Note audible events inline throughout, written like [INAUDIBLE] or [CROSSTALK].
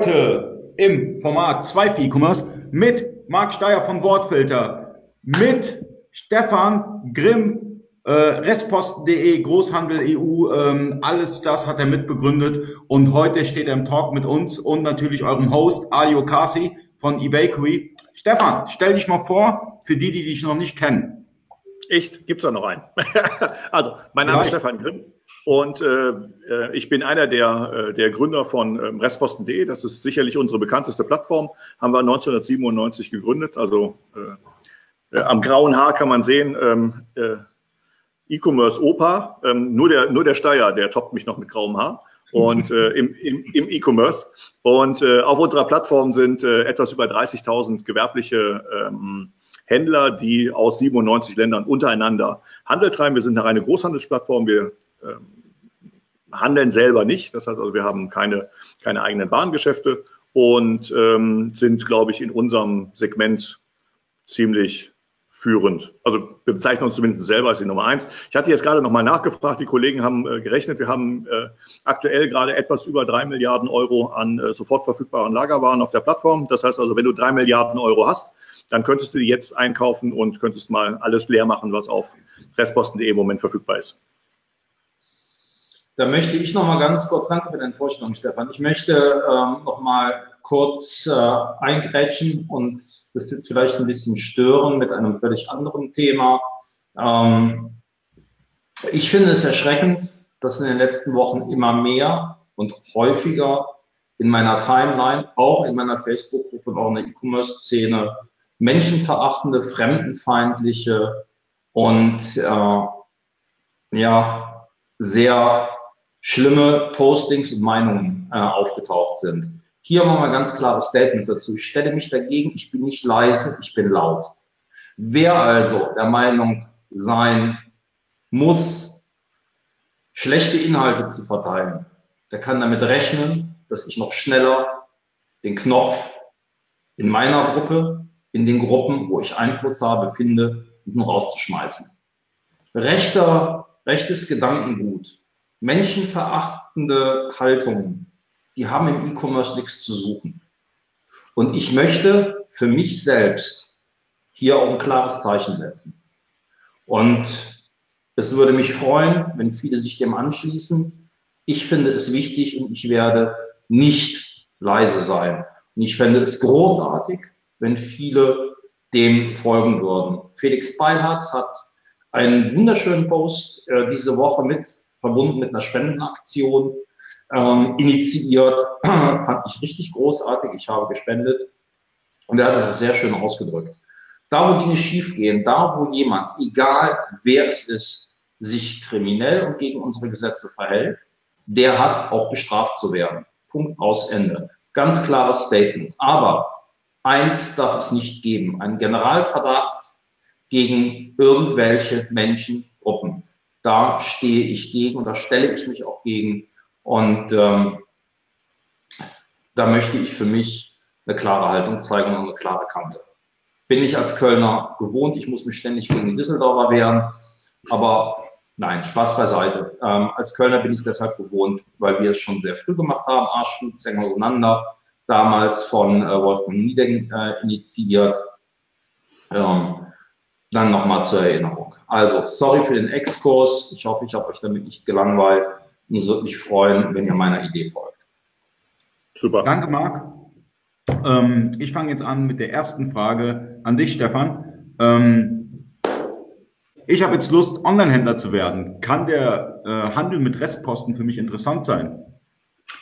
Heute im Format 2 E-Commerce mit Marc Steyer von Wortfilter, mit Stefan Grimm, äh, Restposten.de, Großhandel EU, ähm, alles das hat er mitbegründet und heute steht er im Talk mit uns und natürlich eurem Host Ali Okasi von eBakery. Stefan, stell dich mal vor, für die, die dich noch nicht kennen. Echt? Gibt's da noch einen? [LAUGHS] also, mein Name Vielleicht. ist Stefan Grimm. Und äh, äh, ich bin einer der, äh, der Gründer von ähm, Restposten.de. Das ist sicherlich unsere bekannteste Plattform. Haben wir 1997 gegründet. Also äh, äh, am grauen Haar kann man sehen, ähm, äh, E-Commerce Opa. Ähm, nur, der, nur der Steier, der toppt mich noch mit grauem Haar. Und äh, im, im, im E-Commerce. Und äh, auf unserer Plattform sind äh, etwas über 30.000 gewerbliche ähm, Händler, die aus 97 Ländern untereinander Handel treiben. Wir sind eine reine Großhandelsplattform. Wir handeln selber nicht. Das heißt also, wir haben keine, keine eigenen Warengeschäfte und ähm, sind, glaube ich, in unserem Segment ziemlich führend. Also wir bezeichnen uns zumindest selber als die Nummer eins. Ich hatte jetzt gerade nochmal nachgefragt, die Kollegen haben äh, gerechnet, wir haben äh, aktuell gerade etwas über drei Milliarden Euro an äh, sofort verfügbaren Lagerwaren auf der Plattform. Das heißt also, wenn du drei Milliarden Euro hast, dann könntest du die jetzt einkaufen und könntest mal alles leer machen, was auf restposten.de im Moment verfügbar ist. Da möchte ich noch mal ganz kurz, danke für deine Vorstellung, Stefan. Ich möchte ähm, noch mal kurz äh, eingrätschen und das jetzt vielleicht ein bisschen stören mit einem völlig anderen Thema. Ähm, ich finde es erschreckend, dass in den letzten Wochen immer mehr und häufiger in meiner Timeline, auch in meiner Facebook-Gruppe, auch in der E-Commerce-Szene, menschenverachtende, fremdenfeindliche und äh, ja, sehr schlimme Postings und Meinungen äh, aufgetaucht sind. Hier machen wir ganz klares Statement dazu. Ich stelle mich dagegen, ich bin nicht leise, ich bin laut. Wer also der Meinung sein muss, schlechte Inhalte zu verteilen, der kann damit rechnen, dass ich noch schneller den Knopf in meiner Gruppe, in den Gruppen, wo ich Einfluss habe, finde, diesen rauszuschmeißen. Rechter, rechtes Gedankengut menschenverachtende Haltungen, die haben im E-Commerce nichts zu suchen. Und ich möchte für mich selbst hier auch ein klares Zeichen setzen. Und es würde mich freuen, wenn viele sich dem anschließen. Ich finde es wichtig und ich werde nicht leise sein. Und ich fände es großartig, wenn viele dem folgen würden. Felix Beilharz hat einen wunderschönen Post äh, diese Woche mit verbunden mit einer Spendenaktion ähm, initiiert. [CLEARS THROAT] Fand ich richtig großartig. Ich habe gespendet. Und er hat das sehr schön ausgedrückt. Da, wo Dinge schiefgehen, da, wo jemand, egal wer es ist, sich kriminell und gegen unsere Gesetze verhält, der hat auch bestraft zu werden. Punkt aus Ende. Ganz klares Statement. Aber eins darf es nicht geben. Ein Generalverdacht gegen irgendwelche Menschen, Gruppen da stehe ich gegen und da stelle ich mich auch gegen. Und ähm, da möchte ich für mich eine klare Haltung zeigen und eine klare Kante. Bin ich als Kölner gewohnt, ich muss mich ständig gegen die Düsseldorfer wehren, aber nein, Spaß beiseite. Ähm, als Kölner bin ich deshalb gewohnt, weil wir es schon sehr früh gemacht haben, Arschstuhl, auseinander, damals von äh, Wolfgang Nieding äh, initiiert. Ähm, dann nochmal zur Erinnerung. Also, sorry für den Exkurs. Ich hoffe, ich habe euch damit nicht gelangweilt. Und es würde mich freuen, wenn ihr meiner Idee folgt. Super. Danke, Marc. Ähm, ich fange jetzt an mit der ersten Frage an dich, Stefan. Ähm, ich habe jetzt Lust, Online-Händler zu werden. Kann der äh, Handel mit Restposten für mich interessant sein?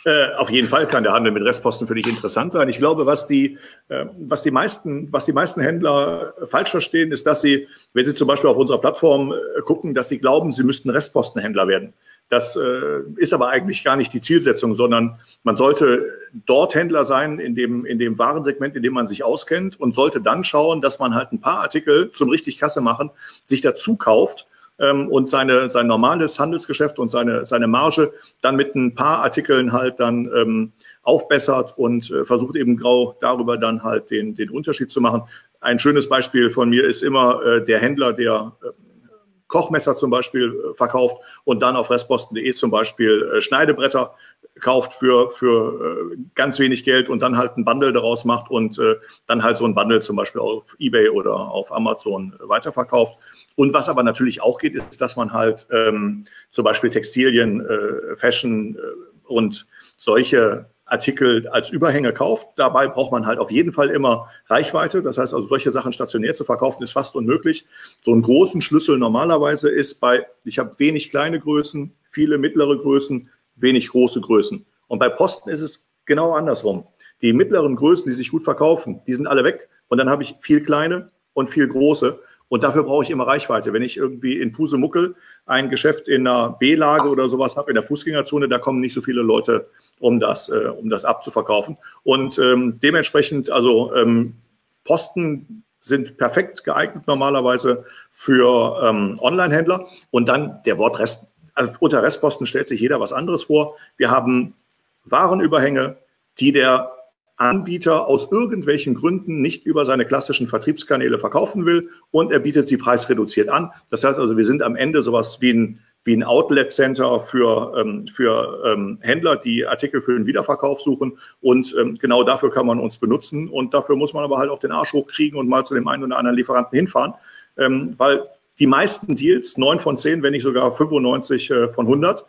Äh, auf jeden Fall kann der Handel mit Restposten für dich interessant sein. Ich glaube, was die, äh, was die meisten, was die meisten Händler falsch verstehen, ist, dass sie, wenn sie zum Beispiel auf unserer Plattform äh, gucken, dass sie glauben, sie müssten Restpostenhändler werden. Das äh, ist aber eigentlich gar nicht die Zielsetzung, sondern man sollte dort Händler sein in dem, in dem Warensegment, in dem man sich auskennt und sollte dann schauen, dass man halt ein paar Artikel zum richtig Kasse machen, sich dazu kauft ähm, und seine, sein normales Handelsgeschäft und seine, seine Marge dann mit ein paar Artikeln halt dann ähm, aufbessert und äh, versucht eben grau darüber dann halt den, den Unterschied zu machen. Ein schönes Beispiel von mir ist immer äh, der Händler, der äh, Kochmesser zum Beispiel äh, verkauft und dann auf restposten.de zum Beispiel äh, Schneidebretter kauft für, für äh, ganz wenig Geld und dann halt ein Bundle daraus macht und äh, dann halt so ein Bundle zum Beispiel auf Ebay oder auf Amazon weiterverkauft. Und was aber natürlich auch geht, ist, dass man halt ähm, zum Beispiel Textilien, äh, Fashion äh, und solche Artikel als Überhänge kauft. Dabei braucht man halt auf jeden Fall immer Reichweite. Das heißt also, solche Sachen stationär zu verkaufen ist fast unmöglich. So einen großen Schlüssel normalerweise ist bei, ich habe wenig kleine Größen, viele mittlere Größen, wenig große Größen. Und bei Posten ist es genau andersrum. Die mittleren Größen, die sich gut verkaufen, die sind alle weg. Und dann habe ich viel kleine und viel große. Und dafür brauche ich immer Reichweite. Wenn ich irgendwie in Pusemuckel ein Geschäft in einer B-Lage oder sowas habe, in der Fußgängerzone, da kommen nicht so viele Leute, um das, äh, um das abzuverkaufen. Und ähm, dementsprechend, also ähm, Posten sind perfekt geeignet normalerweise für ähm, Online-Händler. Und dann der Wort Rest, also unter Restposten stellt sich jeder was anderes vor. Wir haben Warenüberhänge, die der Anbieter aus irgendwelchen Gründen nicht über seine klassischen Vertriebskanäle verkaufen will und er bietet sie preisreduziert an. Das heißt also, wir sind am Ende sowas wie ein, wie ein Outlet Center für, ähm, für ähm, Händler, die Artikel für den Wiederverkauf suchen. Und ähm, genau dafür kann man uns benutzen. Und dafür muss man aber halt auch den Arsch hochkriegen und mal zu dem einen oder anderen Lieferanten hinfahren. Ähm, weil die meisten Deals, neun von zehn, wenn nicht sogar 95 äh, von 100,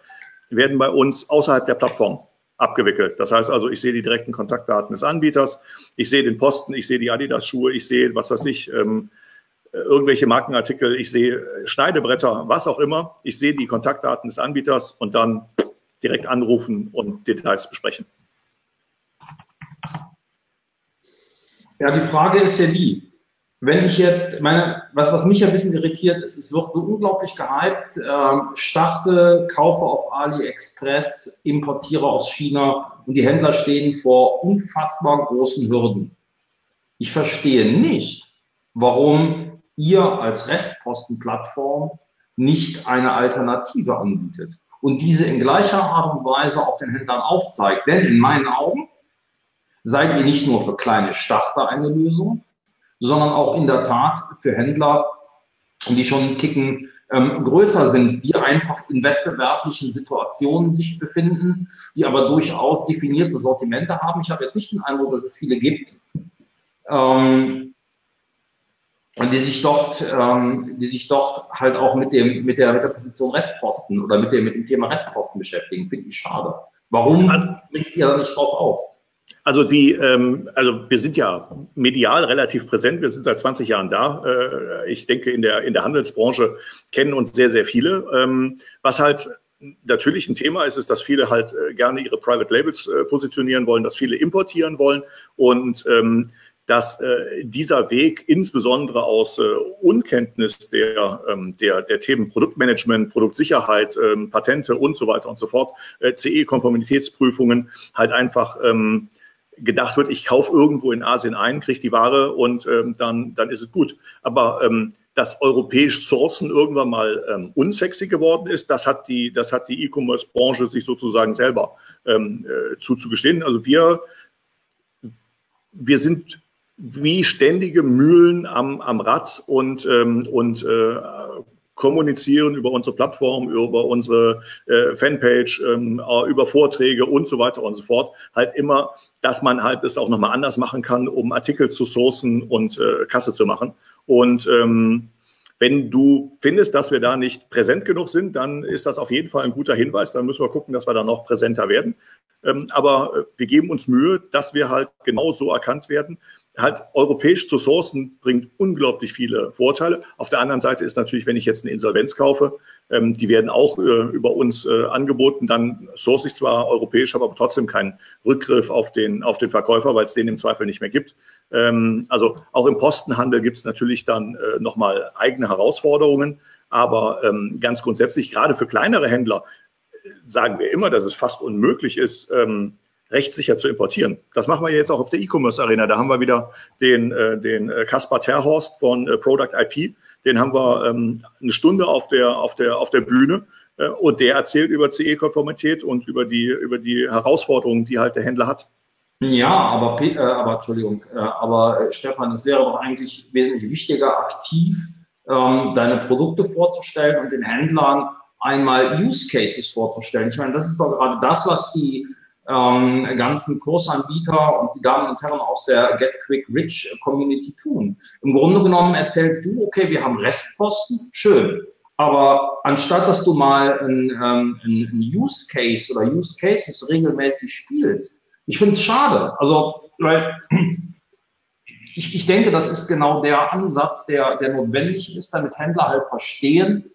werden bei uns außerhalb der Plattform abgewickelt. Das heißt also, ich sehe die direkten Kontaktdaten des Anbieters, ich sehe den Posten, ich sehe die Adidas-Schuhe, ich sehe, was weiß ich, ähm, irgendwelche Markenartikel, ich sehe Schneidebretter, was auch immer. Ich sehe die Kontaktdaten des Anbieters und dann direkt anrufen und Details besprechen. Ja, die Frage ist ja die, wenn ich jetzt, meine, was, was mich ein bisschen irritiert ist, es wird so unglaublich gehypt, äh, starte, kaufe auf AliExpress, importiere aus China und die Händler stehen vor unfassbar großen Hürden. Ich verstehe nicht, warum ihr als Restpostenplattform nicht eine Alternative anbietet und diese in gleicher Art und Weise auch den Händlern aufzeigt. Denn in meinen Augen seid ihr nicht nur für kleine Starter eine Lösung, sondern auch in der Tat für Händler, die schon einen Kicken ähm, größer sind, die einfach in wettbewerblichen Situationen sich befinden, die aber durchaus definierte Sortimente haben. Ich habe jetzt nicht den Eindruck, dass es viele gibt, ähm, die sich dort, ähm, die sich dort halt auch mit dem, mit der, mit der Position Restposten oder mit dem, mit dem Thema Restposten beschäftigen. Finde ich schade. Warum bringt ihr da nicht drauf auf? Also die, ähm, also wir sind ja medial relativ präsent. Wir sind seit 20 Jahren da. Äh, ich denke, in der in der Handelsbranche kennen uns sehr sehr viele. Ähm, was halt natürlich ein Thema ist, ist, dass viele halt äh, gerne ihre Private Labels äh, positionieren wollen, dass viele importieren wollen und ähm, dass äh, dieser Weg insbesondere aus äh, Unkenntnis der, ähm, der, der Themen Produktmanagement, Produktsicherheit, ähm, Patente und so weiter und so fort, äh, CE-Konformitätsprüfungen halt einfach ähm, gedacht wird, ich kaufe irgendwo in Asien ein, kriege die Ware und ähm, dann, dann ist es gut. Aber ähm, dass europäisch Sourcen irgendwann mal ähm, unsexy geworden ist, das hat die, das hat die E-Commerce-Branche sich sozusagen selber ähm, äh, zuzugestehen. Also wir, wir sind wie ständige Mühlen am, am Rad und, ähm, und äh, kommunizieren über unsere Plattform, über unsere äh, Fanpage, ähm, äh, über Vorträge und so weiter und so fort. Halt immer, dass man halt es auch nochmal anders machen kann, um Artikel zu sourcen und äh, Kasse zu machen. Und ähm, wenn du findest, dass wir da nicht präsent genug sind, dann ist das auf jeden Fall ein guter Hinweis. Dann müssen wir gucken, dass wir da noch präsenter werden. Ähm, aber äh, wir geben uns Mühe, dass wir halt genau so erkannt werden halt europäisch zu sourcen bringt unglaublich viele Vorteile. Auf der anderen Seite ist natürlich, wenn ich jetzt eine Insolvenz kaufe, ähm, die werden auch äh, über uns äh, angeboten, dann source ich zwar europäisch, habe aber trotzdem keinen Rückgriff auf den, auf den Verkäufer, weil es den im Zweifel nicht mehr gibt. Ähm, also auch im Postenhandel gibt es natürlich dann äh, nochmal eigene Herausforderungen. Aber ähm, ganz grundsätzlich, gerade für kleinere Händler, äh, sagen wir immer, dass es fast unmöglich ist, ähm, rechtssicher zu importieren. Das machen wir jetzt auch auf der E-Commerce Arena. Da haben wir wieder den, äh, den äh, Kaspar Terhorst von äh, Product IP. Den haben wir ähm, eine Stunde auf der, auf der, auf der Bühne. Äh, und der erzählt über CE-Konformität und über die, über die Herausforderungen, die halt der Händler hat. Ja, aber, äh, aber Entschuldigung, äh, aber äh, Stefan, es wäre doch eigentlich wesentlich wichtiger, aktiv ähm, deine Produkte vorzustellen und den Händlern einmal Use Cases vorzustellen. Ich meine, das ist doch gerade das, was die ähm, ganzen Kursanbieter und die Damen und Herren aus der Get Quick Rich Community tun. Im Grunde genommen erzählst du, okay, wir haben Restposten, schön. Aber anstatt dass du mal ein, ähm, Use Case oder Use Cases regelmäßig spielst, ich finde es schade. Also, weil ich, ich denke, das ist genau der Ansatz, der, der notwendig ist, damit Händler halt verstehen,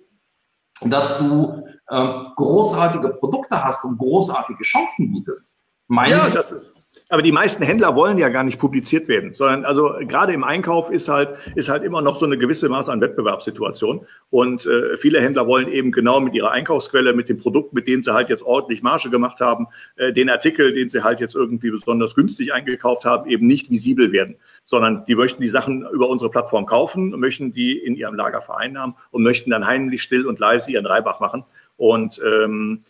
dass du ähm, großartige Produkte hast und großartige Chancen bietest. Meine ja, das ist, aber die meisten Händler wollen ja gar nicht publiziert werden, sondern also gerade im Einkauf ist halt, ist halt immer noch so eine gewisse Maß an Wettbewerbssituation. Und äh, viele Händler wollen eben genau mit ihrer Einkaufsquelle, mit dem Produkt, mit dem sie halt jetzt ordentlich Marge gemacht haben, äh, den Artikel, den sie halt jetzt irgendwie besonders günstig eingekauft haben, eben nicht visibel werden, sondern die möchten die Sachen über unsere Plattform kaufen, möchten die in ihrem Lager vereinnahmen und möchten dann heimlich still und leise ihren Reibach machen. Und ähm,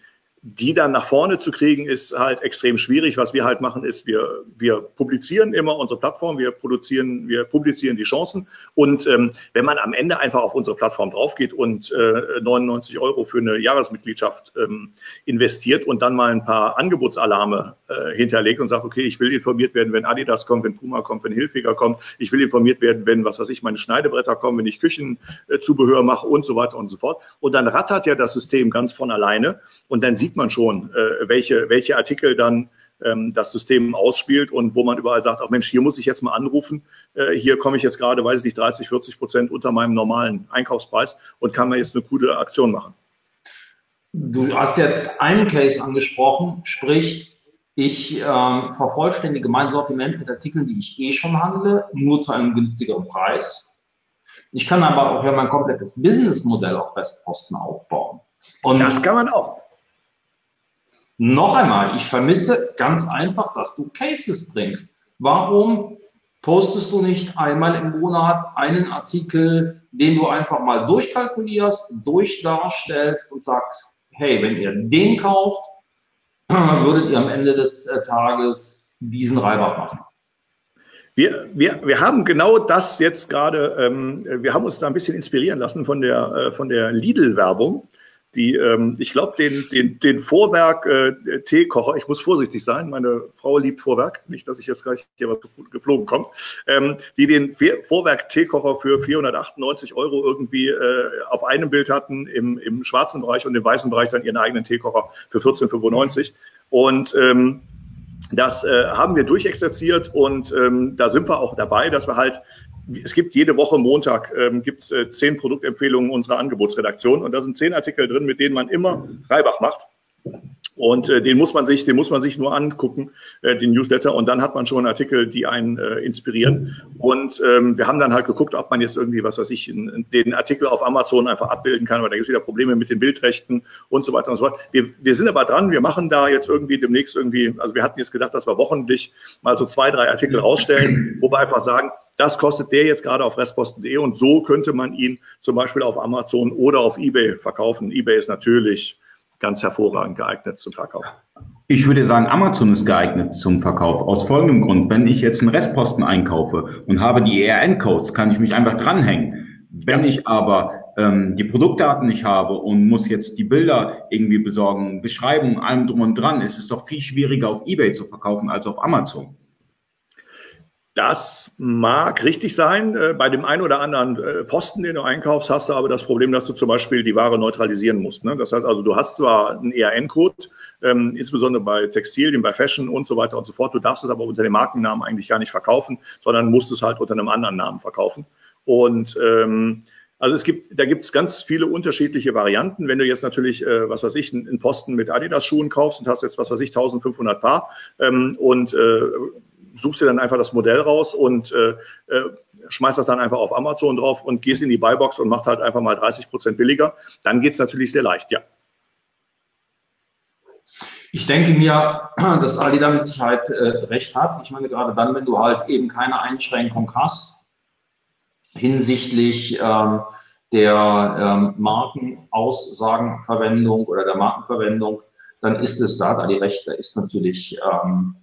die dann nach vorne zu kriegen, ist halt extrem schwierig. Was wir halt machen, ist, wir, wir publizieren immer unsere Plattform, wir produzieren, wir publizieren die Chancen. Und ähm, wenn man am Ende einfach auf unsere Plattform draufgeht und äh, 99 Euro für eine Jahresmitgliedschaft ähm, investiert und dann mal ein paar Angebotsalarme äh, hinterlegt und sagt, okay, ich will informiert werden, wenn Adidas kommt, wenn Puma kommt, wenn Hilfiger kommt, ich will informiert werden, wenn, was weiß ich, meine Schneidebretter kommen, wenn ich Küchenzubehör mache und so weiter und so fort. Und dann rattert ja das System ganz von alleine und dann sieht sieht man schon, äh, welche, welche Artikel dann ähm, das System ausspielt und wo man überall sagt, ach Mensch, hier muss ich jetzt mal anrufen, äh, hier komme ich jetzt gerade, weiß ich nicht, 30, 40 Prozent unter meinem normalen Einkaufspreis und kann mir jetzt eine gute Aktion machen. Du hast jetzt einen Case angesprochen, sprich, ich ähm, vervollständige mein Sortiment mit Artikeln, die ich eh schon handle, nur zu einem günstigeren Preis. Ich kann aber auch ja mein komplettes Businessmodell auf Westposten aufbauen. Und das kann man auch. Noch einmal, ich vermisse ganz einfach, dass du Cases bringst. Warum postest du nicht einmal im Monat einen Artikel, den du einfach mal durchkalkulierst, durchdarstellst und sagst, hey, wenn ihr den kauft, [CLEARS THROAT] würdet ihr am Ende des äh, Tages diesen Reibach machen. Wir, wir, wir haben genau das jetzt gerade, ähm, wir haben uns da ein bisschen inspirieren lassen von der, äh, von der Lidl-Werbung die, ähm, ich glaube, den, den, den Vorwerk äh, Teekocher, ich muss vorsichtig sein, meine Frau liebt Vorwerk, nicht, dass ich jetzt gleich hier was geflogen kommt, ähm, die den Vorwerk Teekocher für 498 Euro irgendwie äh, auf einem Bild hatten, im, im schwarzen Bereich und im weißen Bereich dann ihren eigenen Teekocher für 14,95. Und ähm, das äh, haben wir durchexerziert und ähm, da sind wir auch dabei, dass wir halt es gibt jede Woche Montag ähm, gibt's, äh, zehn Produktempfehlungen unserer Angebotsredaktion und da sind zehn Artikel drin, mit denen man immer Reibach macht. Und äh, den muss man sich, den muss man sich nur angucken, äh, den Newsletter, und dann hat man schon Artikel, die einen äh, inspirieren. Und ähm, wir haben dann halt geguckt, ob man jetzt irgendwie, was weiß ich, den Artikel auf Amazon einfach abbilden kann, weil da gibt es wieder Probleme mit den Bildrechten und so weiter und so fort. Wir, wir sind aber dran, wir machen da jetzt irgendwie demnächst irgendwie, also wir hatten jetzt gedacht, dass wir wochentlich mal so zwei, drei Artikel rausstellen, wo wir einfach sagen, das kostet der jetzt gerade auf restposten.de und so könnte man ihn zum Beispiel auf Amazon oder auf eBay verkaufen. eBay ist natürlich ganz hervorragend geeignet zum Verkauf. Ich würde sagen, Amazon ist geeignet zum Verkauf. Aus folgendem Grund. Wenn ich jetzt einen Restposten einkaufe und habe die ERN-Codes, kann ich mich einfach dranhängen. Wenn ich aber ähm, die Produktdaten nicht habe und muss jetzt die Bilder irgendwie besorgen, Beschreibung, allem drum und dran, ist es doch viel schwieriger auf eBay zu verkaufen als auf Amazon. Das mag richtig sein. Äh, bei dem einen oder anderen äh, Posten, den du einkaufst, hast du aber das Problem, dass du zum Beispiel die Ware neutralisieren musst. Ne? Das heißt also, du hast zwar einen ERN-Code, ähm, insbesondere bei Textilien, bei Fashion und so weiter und so fort. Du darfst es aber unter dem Markennamen eigentlich gar nicht verkaufen, sondern musst es halt unter einem anderen Namen verkaufen. Und ähm, also es gibt, da gibt es ganz viele unterschiedliche Varianten. Wenn du jetzt natürlich, äh, was weiß ich, einen Posten mit Adidas-Schuhen kaufst und hast jetzt, was weiß ich, 1500 Paar ähm, und äh, suchst dir dann einfach das Modell raus und äh, äh, schmeißt das dann einfach auf Amazon drauf und gehst in die Buybox und macht halt einfach mal 30 Prozent billiger. Dann geht es natürlich sehr leicht, ja. Ich denke mir, [CLEARS THROAT] dass Ali da mit Sicherheit äh, recht hat. Ich meine, gerade dann, wenn du halt eben keine Einschränkung hast hinsichtlich ähm, der ähm, Markenaussagenverwendung oder der Markenverwendung, dann ist es da, da die recht, da ist natürlich ähm,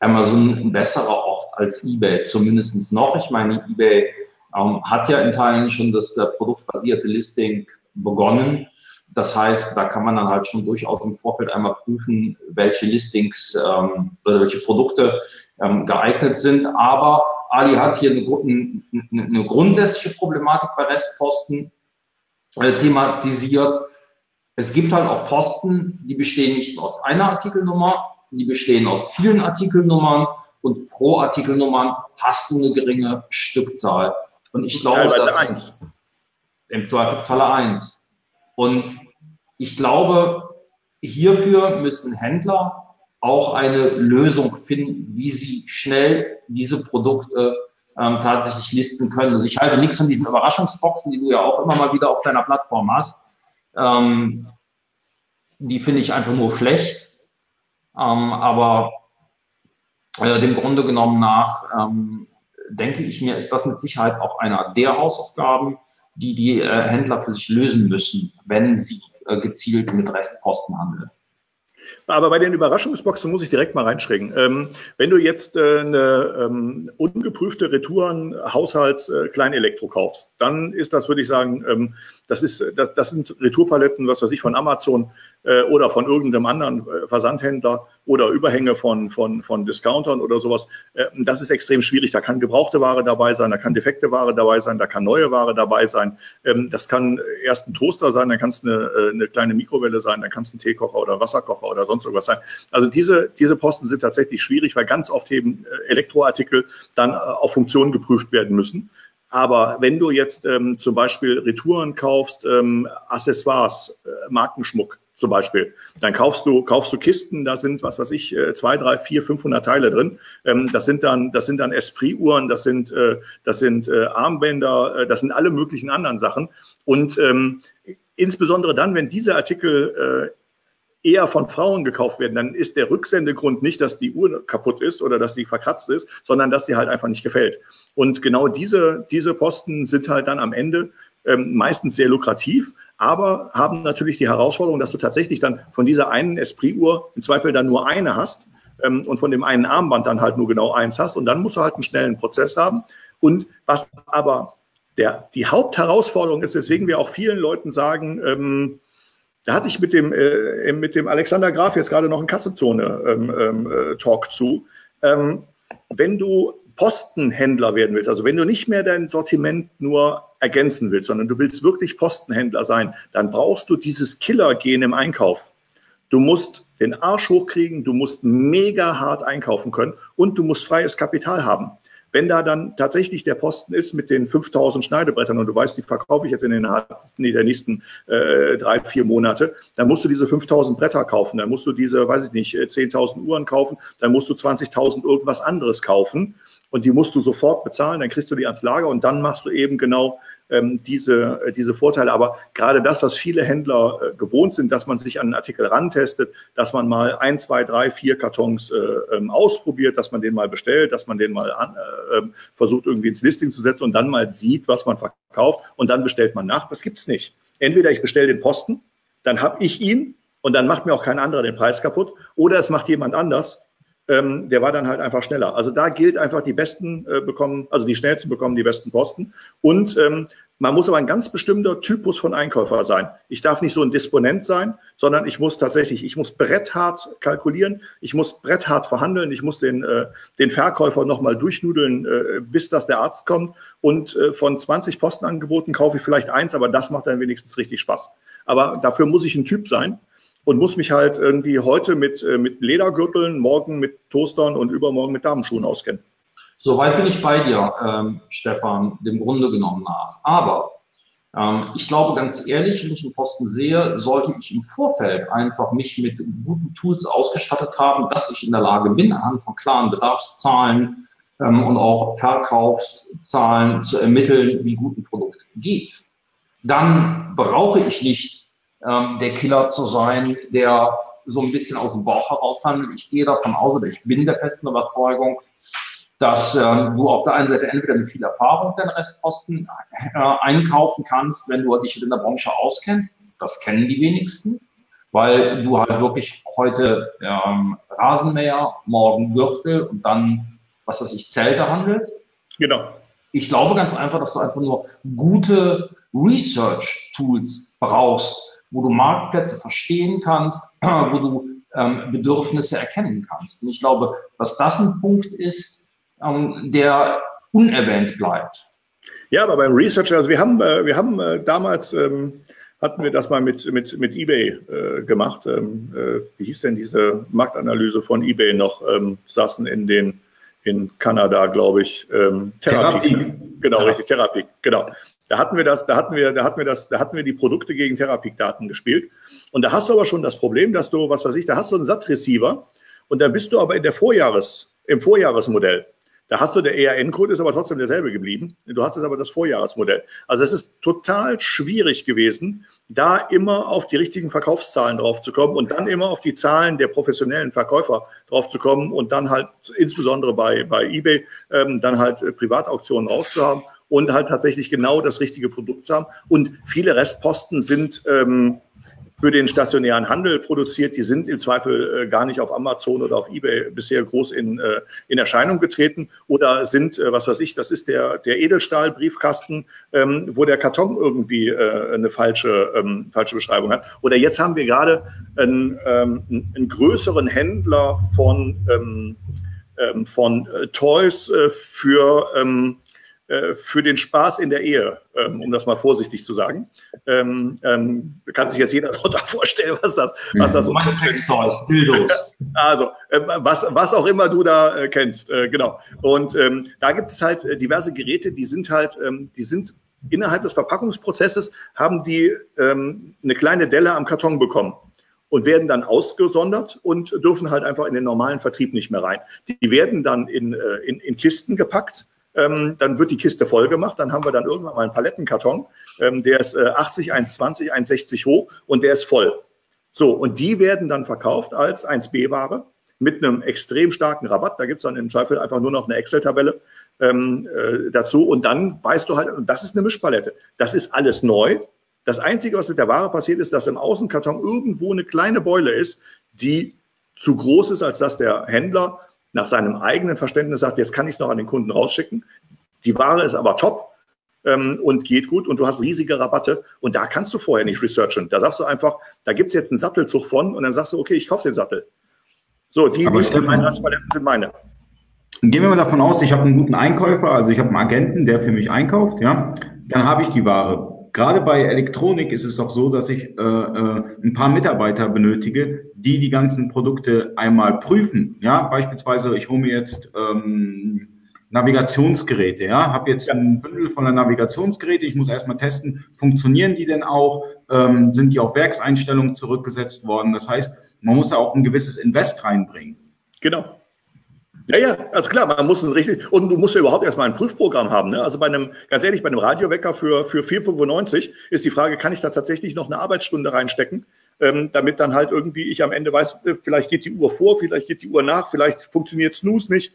Amazon ein besserer Ort als eBay, zumindest noch. Ich meine, eBay ähm, hat ja in Teilen schon das äh, produktbasierte Listing begonnen. Das heißt, da kann man dann halt schon durchaus im Vorfeld einmal prüfen, welche Listings ähm, oder welche Produkte ähm, geeignet sind. Aber Ali hat hier eine, eine, eine grundsätzliche Problematik bei Restposten äh, thematisiert. Es gibt halt auch Posten, die bestehen nicht aus einer Artikelnummer, die bestehen aus vielen Artikelnummern und pro Artikelnummern hast du eine geringe Stückzahl. Und ich glaube, Teilweise dass eins. im Zweifelsfalle eins. Und ich glaube, hierfür müssen Händler auch eine Lösung finden, wie sie schnell diese Produkte ähm, tatsächlich listen können. Also ich halte nichts von diesen Überraschungsboxen, die du ja auch immer mal wieder auf deiner Plattform hast. Ähm, die finde ich einfach nur schlecht. Ähm, aber äh, dem Grunde genommen nach ähm, denke ich mir, ist das mit Sicherheit auch einer der Hausaufgaben, die die äh, Händler für sich lösen müssen, wenn sie äh, gezielt mit Restposten handeln. Aber bei den Überraschungsboxen muss ich direkt mal reinschrägen. Ähm, wenn du jetzt äh, eine ähm, ungeprüfte Retouren Haushalts äh, kaufst, dann ist das, würde ich sagen, ähm, das, ist, das, das sind Retourpaletten, was weiß ich, von Amazon äh, oder von irgendeinem anderen äh, Versandhändler oder Überhänge von, von, von Discountern oder sowas. Äh, das ist extrem schwierig. Da kann gebrauchte Ware dabei sein, da kann defekte Ware dabei sein, da kann neue Ware dabei sein. Ähm, das kann erst ein Toaster sein, dann kann es eine, äh, eine kleine Mikrowelle sein, dann kann es ein Teekocher oder Wasserkocher oder sonst irgendwas sein. Also diese, diese Posten sind tatsächlich schwierig, weil ganz oft eben äh, Elektroartikel dann auf Funktionen geprüft werden müssen. Aber wenn du jetzt ähm, zum Beispiel Retouren kaufst, ähm, Accessoires, äh, Markenschmuck zum Beispiel, dann kaufst du, kaufst du Kisten, da sind, was weiß ich, äh, zwei, drei, vier, 500 Teile drin. Ähm, das sind dann, das sind dann Esprit-Uhren, das sind, äh, das sind äh, Armbänder, äh, das sind alle möglichen anderen Sachen. Und ähm, insbesondere dann, wenn diese Artikel äh, eher von Frauen gekauft werden, dann ist der Rücksendegrund nicht, dass die Uhr kaputt ist oder dass die verkratzt ist, sondern dass die halt einfach nicht gefällt. Und genau diese, diese Posten sind halt dann am Ende ähm, meistens sehr lukrativ, aber haben natürlich die Herausforderung, dass du tatsächlich dann von dieser einen Esprit-Uhr im Zweifel dann nur eine hast ähm, und von dem einen Armband dann halt nur genau eins hast und dann musst du halt einen schnellen Prozess haben. Und was aber der, die Hauptherausforderung ist, weswegen wir auch vielen Leuten sagen, ähm, da hatte ich mit dem, äh, mit dem Alexander Graf jetzt gerade noch einen Kassenzone-Talk ähm, ähm, äh, zu. Ähm, wenn du Postenhändler werden willst, also wenn du nicht mehr dein Sortiment nur ergänzen willst, sondern du willst wirklich Postenhändler sein, dann brauchst du dieses Killer-Gen im Einkauf. Du musst den Arsch hochkriegen, du musst mega hart einkaufen können und du musst freies Kapital haben. Wenn da dann tatsächlich der Posten ist mit den 5000 Schneidebrettern und du weißt, die verkaufe ich jetzt in den nee, der nächsten äh, drei, vier Monate, dann musst du diese 5000 Bretter kaufen, dann musst du diese, weiß ich nicht, 10.000 äh, Uhren kaufen, dann musst du 20.000 irgendwas anderes kaufen. Und die musst du sofort bezahlen, dann kriegst du die ans Lager und dann machst du eben genau ähm, diese, äh, diese Vorteile. Aber gerade das, was viele Händler äh, gewohnt sind, dass man sich an einen Artikel rantestet, dass man mal ein, zwei, drei, vier Kartons äh, ähm, ausprobiert, dass man den mal bestellt, dass man den mal an, äh, ähm, versucht irgendwie ins Listing zu setzen und dann mal sieht, was man verkauft und dann bestellt man nach. Das gibt's nicht. Entweder ich bestelle den Posten, dann habe ich ihn und dann macht mir auch kein anderer den Preis kaputt oder es macht jemand anders ähm, der war dann halt einfach schneller. Also da gilt einfach, die Besten äh, bekommen, also die Schnellsten bekommen die besten Posten. Und ähm, man muss aber ein ganz bestimmter Typus von Einkäufer sein. Ich darf nicht so ein Disponent sein, sondern ich muss tatsächlich, ich muss bretthart kalkulieren, ich muss bretthart verhandeln, ich muss den, äh, den Verkäufer nochmal durchnudeln, äh, bis dass der Arzt kommt. Und äh, von 20 Postenangeboten kaufe ich vielleicht eins, aber das macht dann wenigstens richtig Spaß. Aber dafür muss ich ein Typ sein und muss mich halt irgendwie heute mit, äh, mit Ledergürteln, morgen mit Toastern und übermorgen mit Damenschuhen auskennen. Soweit bin ich bei dir, ähm, Stefan, dem Grunde genommen nach. Aber ähm, ich glaube ganz ehrlich, wenn ich einen Posten sehe, sollte ich im Vorfeld einfach mich mit guten Tools ausgestattet haben, dass ich in der Lage bin, anhand von klaren Bedarfszahlen ähm, und auch Verkaufszahlen zu ermitteln, wie gut ein Produkt geht. Dann brauche ich nicht ähm, der Killer zu sein, der so ein bisschen aus dem Bauch heraus handelt. Ich gehe davon aus, oder ich bin der festen Überzeugung, dass äh, du auf der einen Seite entweder mit viel Erfahrung den Restposten äh, einkaufen kannst, wenn du dich in der Branche auskennst. Das kennen die wenigsten, weil du halt wirklich heute ähm, Rasenmäher, morgen Gürtel und dann, was weiß ich, Zelte handelst. Genau. Ich glaube ganz einfach, dass du einfach nur gute Research-Tools brauchst, wo du Marktplätze verstehen kannst, [CLEARS THROAT] wo du ähm, Bedürfnisse erkennen kannst. Und ich glaube, dass das ein Punkt ist, ähm, der unerwähnt bleibt. Ja, aber beim Research, also wir haben, äh, wir haben äh, damals, ähm, hatten wir das mal mit, mit, mit eBay äh, gemacht. Ähm, äh, wie hieß denn diese Marktanalyse von eBay noch? Ähm, saßen in den in Kanada, glaube ich, ähm, Therapie. Therapie. Genau, ja. richtig, Therapie, genau. Da hatten wir das, da hatten wir, da hatten wir das, da hatten wir die Produkte gegen Therapie-Daten gespielt. Und da hast du aber schon das Problem, dass du, was weiß ich, da hast du einen SAT-Receiver und da bist du aber in der Vorjahres, im Vorjahresmodell. Da hast du der ERN-Code, ist aber trotzdem derselbe geblieben. Du hast jetzt aber das Vorjahresmodell. Also es ist total schwierig gewesen, da immer auf die richtigen Verkaufszahlen drauf zu kommen und dann immer auf die Zahlen der professionellen Verkäufer drauf zu kommen und dann halt insbesondere bei, bei eBay ähm, dann halt Privatauktionen rauszuhaben und halt tatsächlich genau das richtige Produkt zu haben. Und viele Restposten sind ähm, für den stationären Handel produziert. Die sind im Zweifel äh, gar nicht auf Amazon oder auf eBay bisher groß in, äh, in Erscheinung getreten oder sind, äh, was weiß ich, das ist der, der Edelstahl-Briefkasten, ähm, wo der Karton irgendwie äh, eine falsche, ähm, falsche Beschreibung hat. Oder jetzt haben wir gerade einen, ähm, einen größeren Händler von, ähm, ähm, von äh, Toys äh, für ähm, äh, für den Spaß in der Ehe, ähm, um das mal vorsichtig zu sagen. Ähm, ähm, kann sich jetzt jeder [LAUGHS] darunter vorstellen, was das, was das Mein Sextoys, Dildos. [LAUGHS] Also, äh, was, was auch immer du da äh, kennst, äh, genau. Und ähm, da gibt es halt äh, diverse Geräte, die sind halt, ähm, die sind innerhalb des Verpackungsprozesses, haben die ähm, eine kleine Delle am Karton bekommen und werden dann ausgesondert und dürfen halt einfach in den normalen Vertrieb nicht mehr rein. Die werden dann in, in, in Kisten gepackt ähm, dann wird die Kiste voll gemacht. Dann haben wir dann irgendwann mal einen Palettenkarton. Ähm, der ist äh, 80, 1,20, 1,60 hoch und der ist voll. So, und die werden dann verkauft als 1B-Ware mit einem extrem starken Rabatt. Da gibt es dann im Zweifel einfach nur noch eine Excel-Tabelle ähm, äh, dazu. Und dann weißt du halt, das ist eine Mischpalette. Das ist alles neu. Das Einzige, was mit der Ware passiert, ist, dass im Außenkarton irgendwo eine kleine Beule ist, die zu groß ist, als dass der Händler nach seinem eigenen Verständnis sagt, jetzt kann ich es noch an den Kunden rausschicken. Die Ware ist aber top ähm, und geht gut und du hast riesige Rabatte und da kannst du vorher nicht researchen. Da sagst du einfach, da gibt es jetzt einen Sattelzug von und dann sagst du, okay, ich kaufe den Sattel. So, die, aber die Stefan, sind meine. Gehen wir mal davon aus, ich habe einen guten Einkäufer, also ich habe einen Agenten, der für mich einkauft, ja, dann habe ich die Ware gerade bei Elektronik ist es doch so, dass ich äh, äh, ein paar Mitarbeiter benötige, die die ganzen Produkte einmal prüfen. Ja, beispielsweise ich hole mir jetzt ähm, Navigationsgeräte. Ja, habe jetzt ein Bündel von der Navigationsgeräte. Ich muss erstmal testen, funktionieren die denn auch? Ähm, sind die auf Werkseinstellungen zurückgesetzt worden? Das heißt, man muss ja auch ein gewisses Invest reinbringen. Genau. Ja, ja, also klar, man muss ein richtig, und du musst ja überhaupt erstmal ein Prüfprogramm haben. Ne? Also bei einem, ganz ehrlich, bei einem Radiowecker für, für 4,95 ist die Frage, kann ich da tatsächlich noch eine Arbeitsstunde reinstecken, ähm, damit dann halt irgendwie ich am Ende weiß, äh, vielleicht geht die Uhr vor, vielleicht geht die Uhr nach, vielleicht funktioniert Snooze nicht.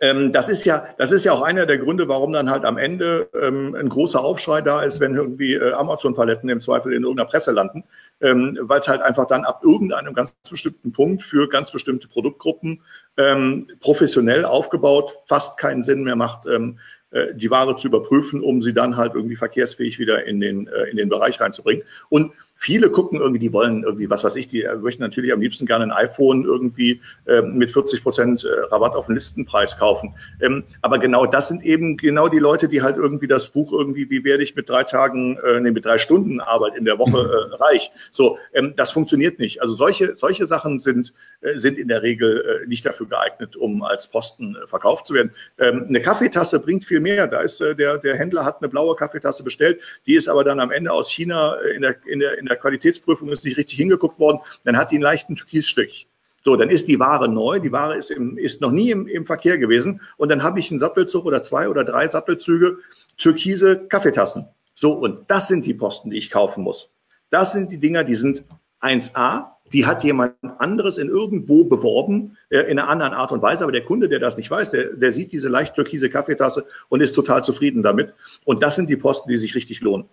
Ähm, das ist ja, das ist ja auch einer der Gründe, warum dann halt am Ende ähm, ein großer Aufschrei da ist, wenn irgendwie äh, Amazon-Paletten im Zweifel in irgendeiner Presse landen, ähm, weil es halt einfach dann ab irgendeinem ganz bestimmten Punkt für ganz bestimmte Produktgruppen ähm, professionell aufgebaut fast keinen Sinn mehr macht, ähm, äh, die Ware zu überprüfen, um sie dann halt irgendwie verkehrsfähig wieder in den, äh, in den Bereich reinzubringen. Und Viele gucken irgendwie, die wollen irgendwie, was weiß ich, die möchten natürlich am liebsten gerne ein iPhone irgendwie äh, mit 40 Prozent Rabatt auf den Listenpreis kaufen. Ähm, aber genau das sind eben genau die Leute, die halt irgendwie das Buch irgendwie, wie werde ich mit drei Tagen, äh, nee, mit drei Stunden Arbeit in der Woche mhm. äh, reich. So, ähm, das funktioniert nicht. Also solche, solche Sachen sind, sind in der Regel äh, nicht dafür geeignet, um als Posten äh, verkauft zu werden. Ähm, eine Kaffeetasse bringt viel mehr. Da ist äh, der, der Händler hat eine blaue Kaffeetasse bestellt, die ist aber dann am Ende aus China äh, in der, in der, in der Qualitätsprüfung ist nicht richtig hingeguckt worden, dann hat die einen leichten Türkisstich. So, dann ist die Ware neu, die Ware ist, im, ist noch nie im, im Verkehr gewesen und dann habe ich einen Sattelzug oder zwei oder drei Sattelzüge, türkise Kaffeetassen. So, und das sind die Posten, die ich kaufen muss. Das sind die Dinger, die sind 1a, die hat jemand anderes in irgendwo beworben, äh, in einer anderen Art und Weise, aber der Kunde, der das nicht weiß, der, der sieht diese leicht türkise Kaffeetasse und ist total zufrieden damit. Und das sind die Posten, die sich richtig lohnen.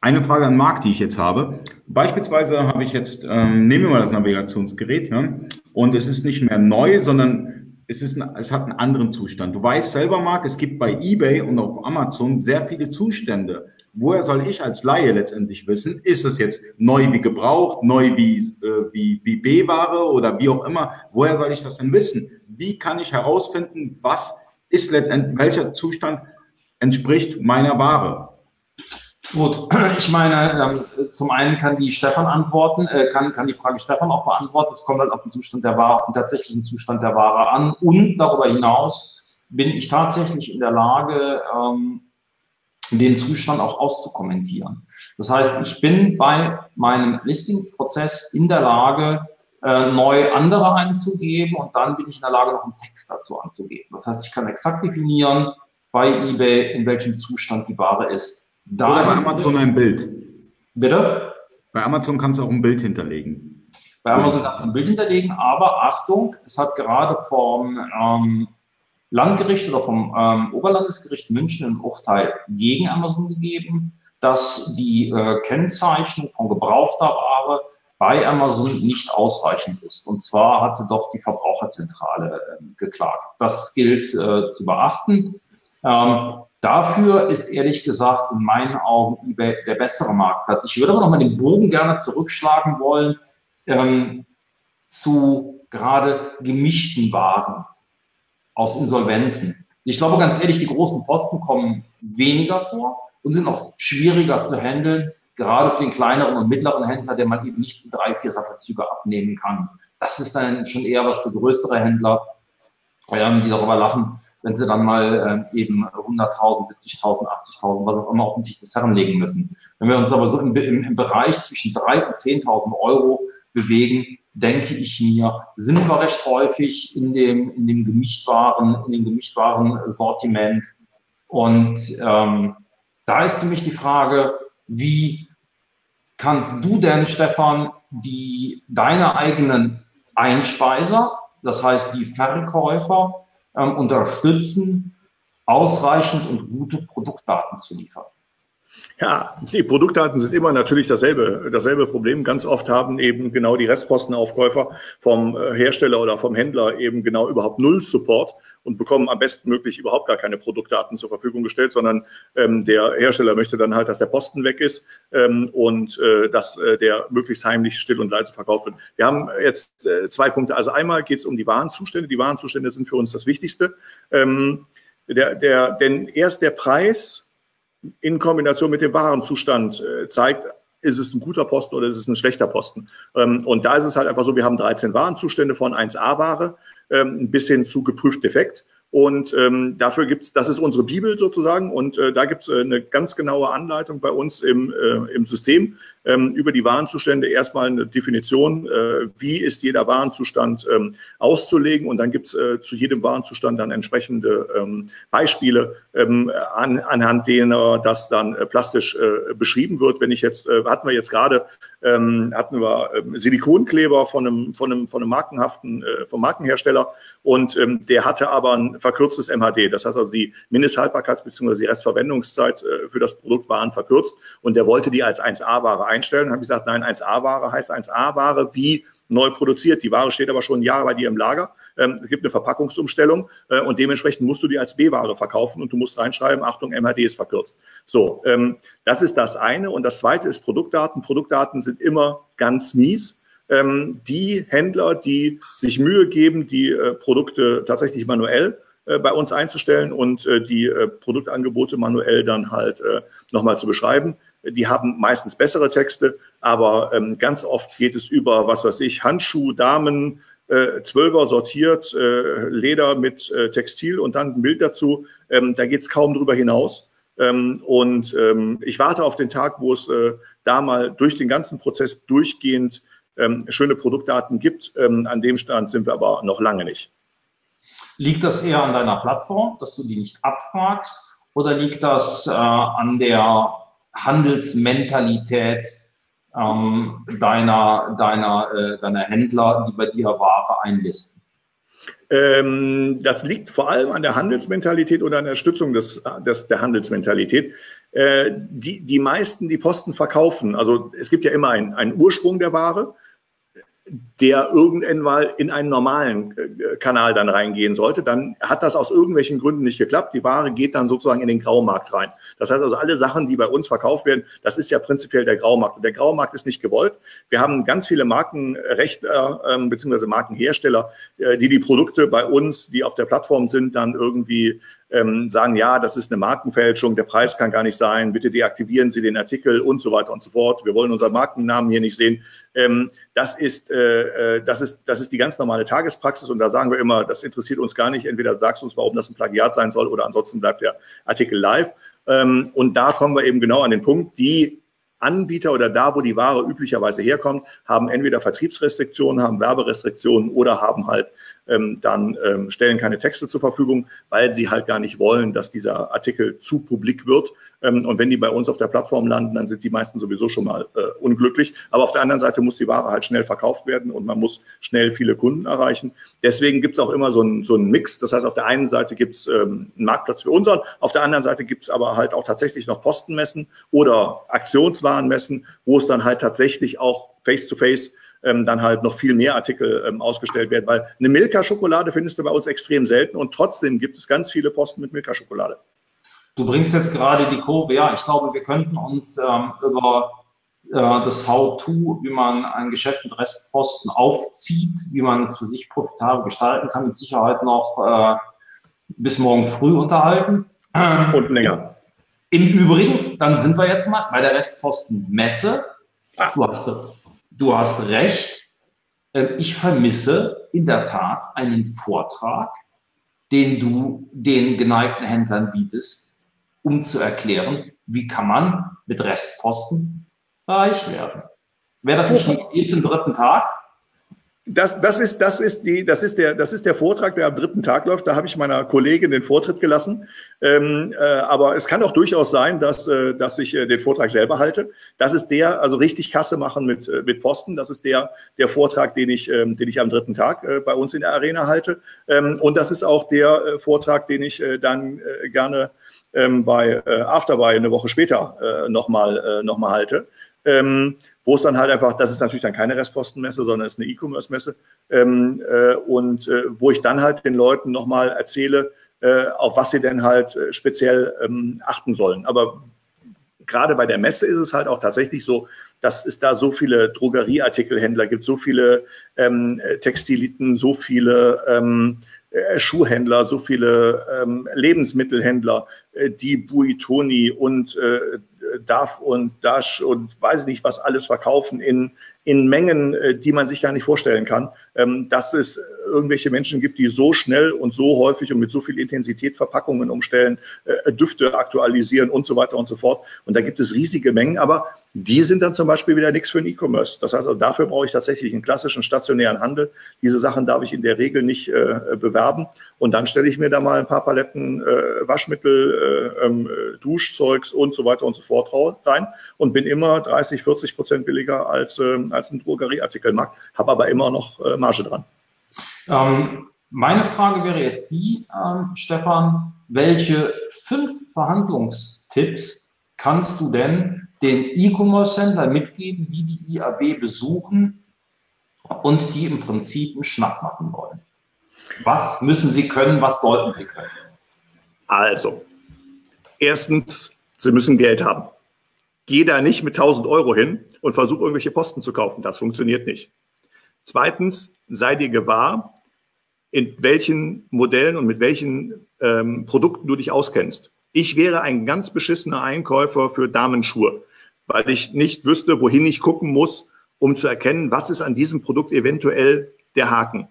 Eine Frage an Marc, die ich jetzt habe. Beispielsweise habe ich jetzt, ähm, nehmen wir mal das Navigationsgerät, ja, und es ist nicht mehr neu, sondern es, ist ein, es hat einen anderen Zustand. Du weißt selber, Marc, es gibt bei eBay und auf Amazon sehr viele Zustände woher soll ich als Laie letztendlich wissen, ist es jetzt neu wie gebraucht, neu wie, äh, wie, wie B-Ware oder wie auch immer? Woher soll ich das denn wissen? Wie kann ich herausfinden, was ist letztendlich, welcher Zustand entspricht meiner Ware? Gut, [CLEARS THROAT] ich meine, ähm, zum einen kann die Stefan antworten, äh, kann, kann die Frage Stefan auch beantworten. Es kommt halt auf den Zustand der Ware, auf den tatsächlichen Zustand der Ware an. Und darüber hinaus bin ich tatsächlich in der Lage, ähm, den Zustand auch auszukommentieren. Das heißt, ich bin bei meinem Listing-Prozess in der Lage, äh, neu andere einzugeben und dann bin ich in der Lage, noch einen Text dazu anzugeben. Das heißt, ich kann exakt definieren bei eBay, in welchem Zustand die Ware ist. Dann, Oder bei Amazon ein Bild. Bitte? Bei Amazon kannst du auch ein Bild hinterlegen. Bei Amazon kannst du ein Bild hinterlegen, aber Achtung, es hat gerade vom ähm, Landgericht oder vom ähm, Oberlandesgericht München ein Urteil gegen Amazon gegeben, dass die äh, Kennzeichnung von gebrauchter Ware bei Amazon nicht ausreichend ist. Und zwar hatte doch die Verbraucherzentrale äh, geklagt. Das gilt äh, zu beachten. Ähm, dafür ist ehrlich gesagt in meinen Augen eBay der bessere Marktplatz. Ich würde aber nochmal den Bogen gerne zurückschlagen wollen ähm, zu gerade gemischten Waren aus Insolvenzen. Ich glaube ganz ehrlich, die großen Posten kommen weniger vor und sind auch schwieriger zu handeln, gerade für den kleineren und mittleren Händler, der man eben nicht drei, vier Sachlezüge abnehmen kann. Das ist dann schon eher was für größere Händler, ähm, die darüber lachen, wenn sie dann mal ähm, eben 100.000, 70.000, 80.000, was auch immer auf den Tisch des Herren legen müssen. Wenn wir uns aber so im, im, im Bereich zwischen 3.000 und 10.000 Euro bewegen, denke ich mir, sind wir recht häufig in dem, in dem gemischtwaren, in dem gemischtwaren Sortiment. Und ähm, da ist nämlich die Frage, wie kannst du denn, Stefan, die, deine eigenen Einspeiser, das heißt die Verkäufer, ähm, unterstützen, ausreichend und gute Produktdaten zu liefern? Ja, die Produktdaten sind immer natürlich dasselbe, dasselbe Problem. Ganz oft haben eben genau die Restpostenaufkäufer vom äh, Hersteller oder vom Händler eben genau überhaupt null Support und bekommen am besten möglich überhaupt gar keine Produktdaten zur Verfügung gestellt, sondern ähm, der Hersteller möchte dann halt, dass der Posten weg ist ähm, und äh, dass äh, der möglichst heimlich still und leise verkauft wird. Wir haben jetzt äh, zwei Punkte. Also einmal geht es um die Warenzustände. Die Warenzustände sind für uns das Wichtigste. Ähm, der, der, denn erst der Preis in Kombination mit dem Warenzustand äh, zeigt, ist es ein guter Posten oder ist es ein schlechter Posten. Ähm, und da ist es halt einfach so, wir haben 13 Warenzustände von 1A-Ware ähm, bis hin zu geprüft defekt. Und ähm, dafür gibt's, das ist unsere Bibel sozusagen, und äh, da gibt's äh, eine ganz genaue Anleitung bei uns im, äh, im System über die Warenzustände. Erstmal eine Definition, äh, wie ist jeder Warenzustand ähm, auszulegen, und dann gibt's äh, zu jedem Warenzustand dann entsprechende ähm, Beispiele, ähm, an, anhand derer das dann äh, plastisch beschrieben wird. Wenn ich jetzt, hatten wir jetzt gerade, ähm, hatten wir Silikonkleber von einem, von einem, von einem markenhaften, vom Markenhersteller, und ähm, der hatte aber ein verkürztes MHD. Das heißt also, die Mindesthaltbarkeits- bzw. die Restverwendungszeit für das Produkt waren verkürzt und der wollte die als 1A-Ware einstellen. Habe ich gesagt, nein, 1A-Ware heißt 1A-Ware wie neu produziert. Die Ware steht aber schon ein Jahr bei dir im Lager. Ähm, es gibt eine Verpackungsumstellung äh, und dementsprechend musst du die als B-Ware verkaufen und du musst reinschreiben, Achtung, MHD ist verkürzt. So, ähm, das ist das eine. Und das zweite ist Produktdaten. Produktdaten sind immer ganz mies ähm, die Händler, die sich Mühe geben, die äh, Produkte tatsächlich manuell äh, bei uns einzustellen und die Produktangebote manuell dann halt nochmal zu beschreiben. Die haben meistens bessere Texte, aber ähm, ganz oft geht es über, was weiß ich, Handschuh, Damen, äh, Zwölfer sortiert, äh, Leder mit äh, Textil und dann ein Bild dazu. Ähm, da geht es kaum drüber hinaus. Ähm, und ähm, ich warte auf den Tag, wo es äh, da mal durch den ganzen Prozess durchgehend ähm, schöne Produktdaten gibt. Ähm, an dem Stand sind wir aber noch lange nicht. Liegt das eher an deiner Plattform, dass du die nicht abfragst, oder liegt das äh, an der Handelsmentalität ähm, deiner, deiner, äh, deiner Händler, die bei dir Ware einlisten? Ähm, das liegt vor allem an der Handelsmentalität oder an der Stützung des, des, der Handelsmentalität. Äh, die, die meisten, die Posten verkaufen, also es gibt ja immer einen, einen Ursprung der Ware der irgendwann mal in einen normalen äh, Kanal dann reingehen sollte, dann hat das aus irgendwelchen Gründen nicht geklappt. Die Ware geht dann sozusagen in den Graumarkt rein. Das heißt also, alle Sachen, die bei uns verkauft werden, das ist ja prinzipiell der Graumarkt. Und der Graumarkt ist nicht gewollt. Wir haben ganz viele Markenrechtler äh, bzw. Markenhersteller, äh, die die Produkte bei uns, die auf der Plattform sind, dann irgendwie ähm, sagen, ja, das ist eine Markenfälschung, der Preis kann gar nicht sein, bitte deaktivieren Sie den Artikel und so weiter und so fort. Wir wollen unseren Markennamen hier nicht sehen. Ähm, das, ist, äh, äh, das, ist, das ist die ganz normale Tagespraxis und da sagen wir immer, das interessiert uns gar nicht. Entweder sagst du uns, warum das ein Plagiat sein soll oder ansonsten bleibt der Artikel live. Ähm, und da kommen wir eben genau an den Punkt, die Anbieter oder da, wo die Ware üblicherweise herkommt, haben entweder Vertriebsrestriktionen, haben Werberestriktionen oder haben halt ähm, dann ähm, stellen keine Texte zur Verfügung, weil sie halt gar nicht wollen, dass dieser Artikel zu publik wird. Ähm, und wenn die bei uns auf der Plattform landen, dann sind die meisten sowieso schon mal äh, unglücklich. Aber auf der anderen Seite muss die Ware halt schnell verkauft werden und man muss schnell viele Kunden erreichen. Deswegen gibt es auch immer so einen so einen Mix. Das heißt, auf der einen Seite gibt es ähm, einen Marktplatz für unseren, auf der anderen Seite gibt es aber halt auch tatsächlich noch Postenmessen oder Aktionswarenmessen, wo es dann halt tatsächlich auch face-to-face -face ähm, dann halt noch viel mehr Artikel ähm, ausgestellt werden, weil eine Milka-Schokolade findest du bei uns extrem selten und trotzdem gibt es ganz viele Posten mit Milka-Schokolade. Du bringst jetzt gerade die Kurve, ja, ich glaube, wir könnten uns ähm, über äh, das How-To, wie man ein Geschäft mit Restposten aufzieht, wie man es für sich profitabel gestalten kann, mit Sicherheit noch äh, bis morgen früh unterhalten. Und länger. Im Übrigen, dann sind wir jetzt mal bei der Restposten-Messe. Du hast du hast recht. Ähm, ich vermisse in der Tat einen Vortrag, den du den geneigten Händlern bietest, um zu erklären, wie kann man mit Restposten reich werden. Wäre das nicht jeden dritten Tag? Das, das, ist, das, ist die, das, ist der, das ist der Vortrag, der am dritten Tag läuft. Da habe ich meiner Kollegin den Vortritt gelassen. Ähm, äh, aber es kann auch durchaus sein, dass, äh, dass ich äh, den Vortrag selber halte. Das ist der, also richtig Kasse machen mit, äh, mit Posten. Das ist der, der Vortrag, den ich, ähm, den ich am dritten Tag äh, bei uns in der Arena halte. Ähm, und das ist auch der äh, Vortrag, den ich dann gerne ähm, bei Afterbuy eine Woche später nochmal noch mal halte. Ähm, wo es dann halt einfach, das ist natürlich dann keine Restpostenmesse, sondern es ist eine E-Commerce-Messe ähm, äh, und äh, wo ich dann halt den Leuten nochmal erzähle, äh, auf was sie denn halt äh, speziell ähm, achten sollen. Aber gerade bei der Messe ist es halt auch tatsächlich so, dass es da so viele Drogerieartikelhändler gibt, so viele ähm, Textiliten, so viele ähm, äh, Schuhhändler, so viele ähm, Lebensmittelhändler, äh, die Buitoni und äh, Darf und Dash und weiß ich nicht, was alles verkaufen in, in Mengen, äh, die man sich gar nicht vorstellen kann, ähm, dass es irgendwelche Menschen gibt, die so schnell und so häufig und mit so viel Intensität Verpackungen umstellen, äh, Düfte aktualisieren und so weiter und so fort. Und da gibt es riesige Mengen, aber die sind dann zum Beispiel wieder nichts für den E-Commerce. Das heißt, also dafür brauche ich tatsächlich einen klassischen stationären Handel. Diese Sachen darf ich in der Regel nicht äh, bewerben. Und dann stelle ich mir da mal ein paar Paletten äh, Waschmittel, äh, ähm, Duschzeugs und so weiter und so fort rein und bin immer 30, 40 Prozent billiger als, äh, als ein Drogerieartikelmarkt, habe aber immer noch äh, Marge dran. Ähm, meine Frage wäre jetzt die, ähm, Stefan, welche fünf Verhandlungstipps kannst du denn den E-Commerce-Händler mitgeben, die die IAB besuchen und die im Prinzip einen Schnapp machen wollen? Was müssen sie können, was sollten sie können? Also, erstens, sie müssen Geld haben. Geh da nicht mit 1000 Euro hin und versuch irgendwelche Posten zu kaufen. Das funktioniert nicht. Zweitens, sei dir gewahr, in welchen Modellen und mit welchen ähm, Produkten du dich auskennst. Ich wäre ein ganz beschissener Einkäufer für Damenschuhe, weil ich nicht wüsste, wohin ich gucken muss, um zu erkennen, was ist an diesem Produkt eventuell der Haken.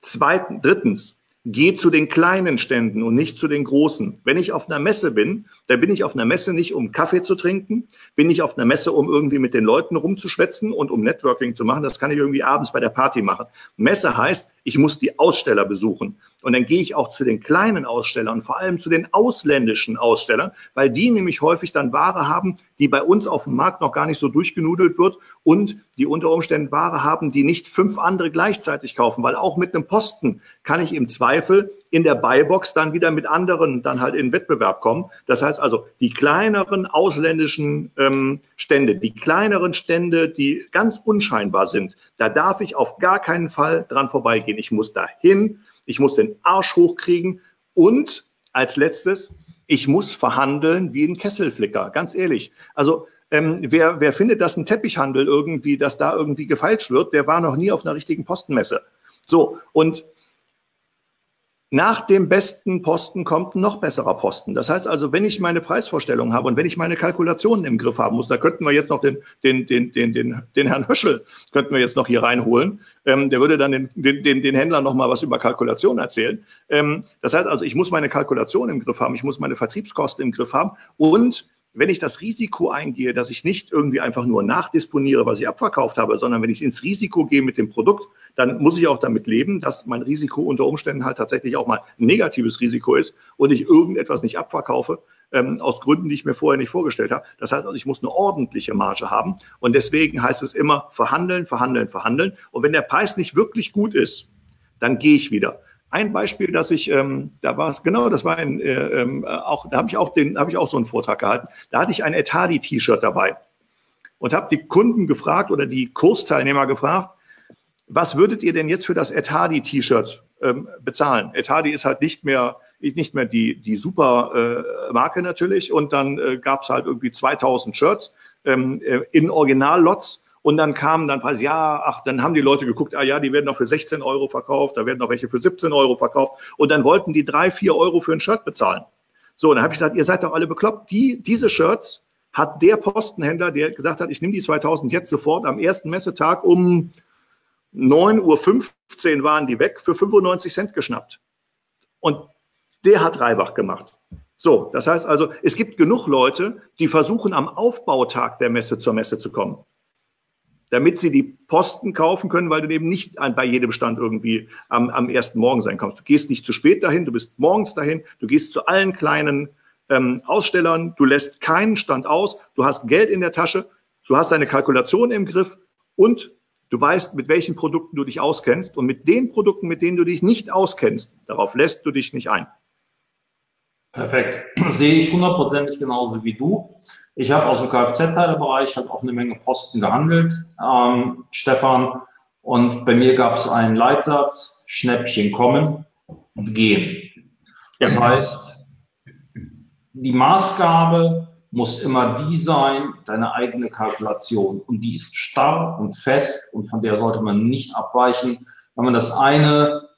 Zweitens, drittens, geh zu den kleinen Ständen und nicht zu den großen. Wenn ich auf einer Messe bin, dann bin ich auf einer Messe nicht, um Kaffee zu trinken, bin ich auf einer Messe, um irgendwie mit den Leuten rumzuschwätzen und um Networking zu machen. Das kann ich irgendwie abends bei der Party machen. Messe heißt, ich muss die Aussteller besuchen. Und dann gehe ich auch zu den kleinen Ausstellern, vor allem zu den ausländischen Ausstellern, weil die nämlich häufig dann Ware haben, die bei uns auf dem Markt noch gar nicht so durchgenudelt wird und die unter Umständen Ware haben, die nicht fünf andere gleichzeitig kaufen, weil auch mit einem Posten kann ich im Zweifel in der Buybox dann wieder mit anderen dann halt in Wettbewerb kommen. Das heißt also, die kleineren ausländischen ähm, Stände, die kleineren Stände, die ganz unscheinbar sind, da darf ich auf gar keinen Fall dran vorbeigehen. Ich muss dahin, ich muss den Arsch hochkriegen und als letztes, ich muss verhandeln wie ein Kesselflicker, ganz ehrlich. Also ähm, wer, wer findet, dass ein Teppichhandel irgendwie, dass da irgendwie gefeilscht wird, der war noch nie auf einer richtigen Postenmesse. So, und nach dem besten Posten kommt ein noch besserer Posten. Das heißt also, wenn ich meine Preisvorstellung habe und wenn ich meine Kalkulationen im Griff haben muss, da könnten wir jetzt noch den, den, den, den, den, den Herrn Höschel, könnten wir jetzt noch hier reinholen. Ähm, der würde dann den, den, den Händlern noch mal was über Kalkulation erzählen. Ähm, das heißt also, ich muss meine Kalkulation im Griff haben, ich muss meine Vertriebskosten im Griff haben und wenn ich das Risiko eingehe, dass ich nicht irgendwie einfach nur nachdisponiere, was ich abverkauft habe, sondern wenn ich ins Risiko gehe mit dem Produkt, dann muss ich auch damit leben, dass mein Risiko unter Umständen halt tatsächlich auch mal ein negatives Risiko ist und ich irgendetwas nicht abverkaufe, ähm, aus Gründen, die ich mir vorher nicht vorgestellt habe. Das heißt also, ich muss eine ordentliche Marge haben. Und deswegen heißt es immer verhandeln, verhandeln, verhandeln. Und wenn der Preis nicht wirklich gut ist, dann gehe ich wieder. Ein Beispiel, dass ich, ähm, da war es genau, das war ein, äh, äh, auch, da habe ich auch den, habe ich auch so einen Vortrag gehalten. Da hatte ich ein Etadi-T-Shirt dabei und habe die Kunden gefragt oder die Kursteilnehmer gefragt, was würdet ihr denn jetzt für das Etadi-T-Shirt ähm, bezahlen? Etadi ist halt nicht mehr nicht mehr die die super äh, Marke natürlich und dann äh, gab es halt irgendwie 2000 Shirts ähm, äh, in Original-Lots und dann kamen dann Preise, ja, ach, dann haben die Leute geguckt, ah ja, die werden auch für 16 Euro verkauft, da werden auch welche für 17 Euro verkauft und dann wollten die drei, vier Euro für ein Shirt bezahlen. So, dann habe ich gesagt, ihr seid doch alle bekloppt. Die, diese Shirts hat der Postenhändler, der gesagt hat, ich nehme die 2000 jetzt sofort am ersten Messetag um 9.15 Uhr waren die weg, für 95 Cent geschnappt. Und der hat Reibach gemacht. So, das heißt also, es gibt genug Leute, die versuchen, am Aufbautag der Messe zur Messe zu kommen. Damit sie die Posten kaufen können, weil du eben nicht bei jedem Stand irgendwie am, am ersten Morgen sein kannst. Du gehst nicht zu spät dahin, du bist morgens dahin, du gehst zu allen kleinen ähm, Ausstellern, du lässt keinen Stand aus, du hast Geld in der Tasche, du hast deine Kalkulation im Griff und Du weißt, mit welchen Produkten du dich auskennst und mit den Produkten, mit denen du dich nicht auskennst, darauf lässt du dich nicht ein. Perfekt. Das [CLEARS THROAT] sehe ich hundertprozentig genauso wie du. Ich habe aus dem Kfz-Teilbereich halt auch eine Menge Posten gehandelt, ähm, Stefan. Und bei mir gab es einen Leitsatz, Schnäppchen kommen und gehen. Das heißt, die Maßgabe muss immer die sein, deine eigene Kalkulation. Und die ist starr und fest und von der sollte man nicht abweichen. Wenn man das eine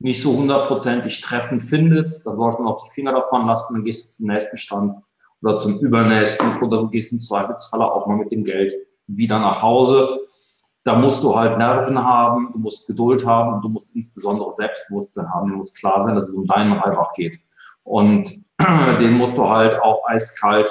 nicht so hundertprozentig treffend findet, dann sollte man auch die Finger davon lassen, dann gehst du zum nächsten Stand oder zum übernächsten oder du gehst im Zweifelsfalle auch mal mit dem Geld wieder nach Hause. Da musst du halt Nerven haben, du musst Geduld haben und du musst insbesondere Selbstbewusstsein haben. Du musst klar sein, dass es um deinen Reibach geht. Und [CLEARS THROAT] den musst du halt auch eiskalt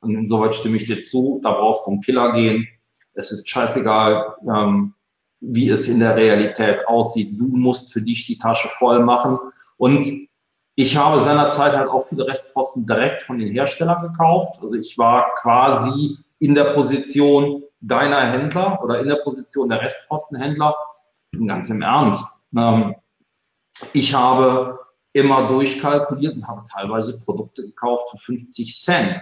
und insoweit stimme ich dir zu, da brauchst du einen Killer gehen. Es ist scheißegal, ähm, wie es in der Realität aussieht. Du musst für dich die Tasche voll machen. Und ich habe seinerzeit halt auch viele Restposten direkt von den Herstellern gekauft. Also ich war quasi in der Position deiner Händler oder in der Position der Restpostenhändler. Ganz im Ernst. Ähm, ich habe immer durchkalkuliert und habe teilweise Produkte gekauft für 50 Cent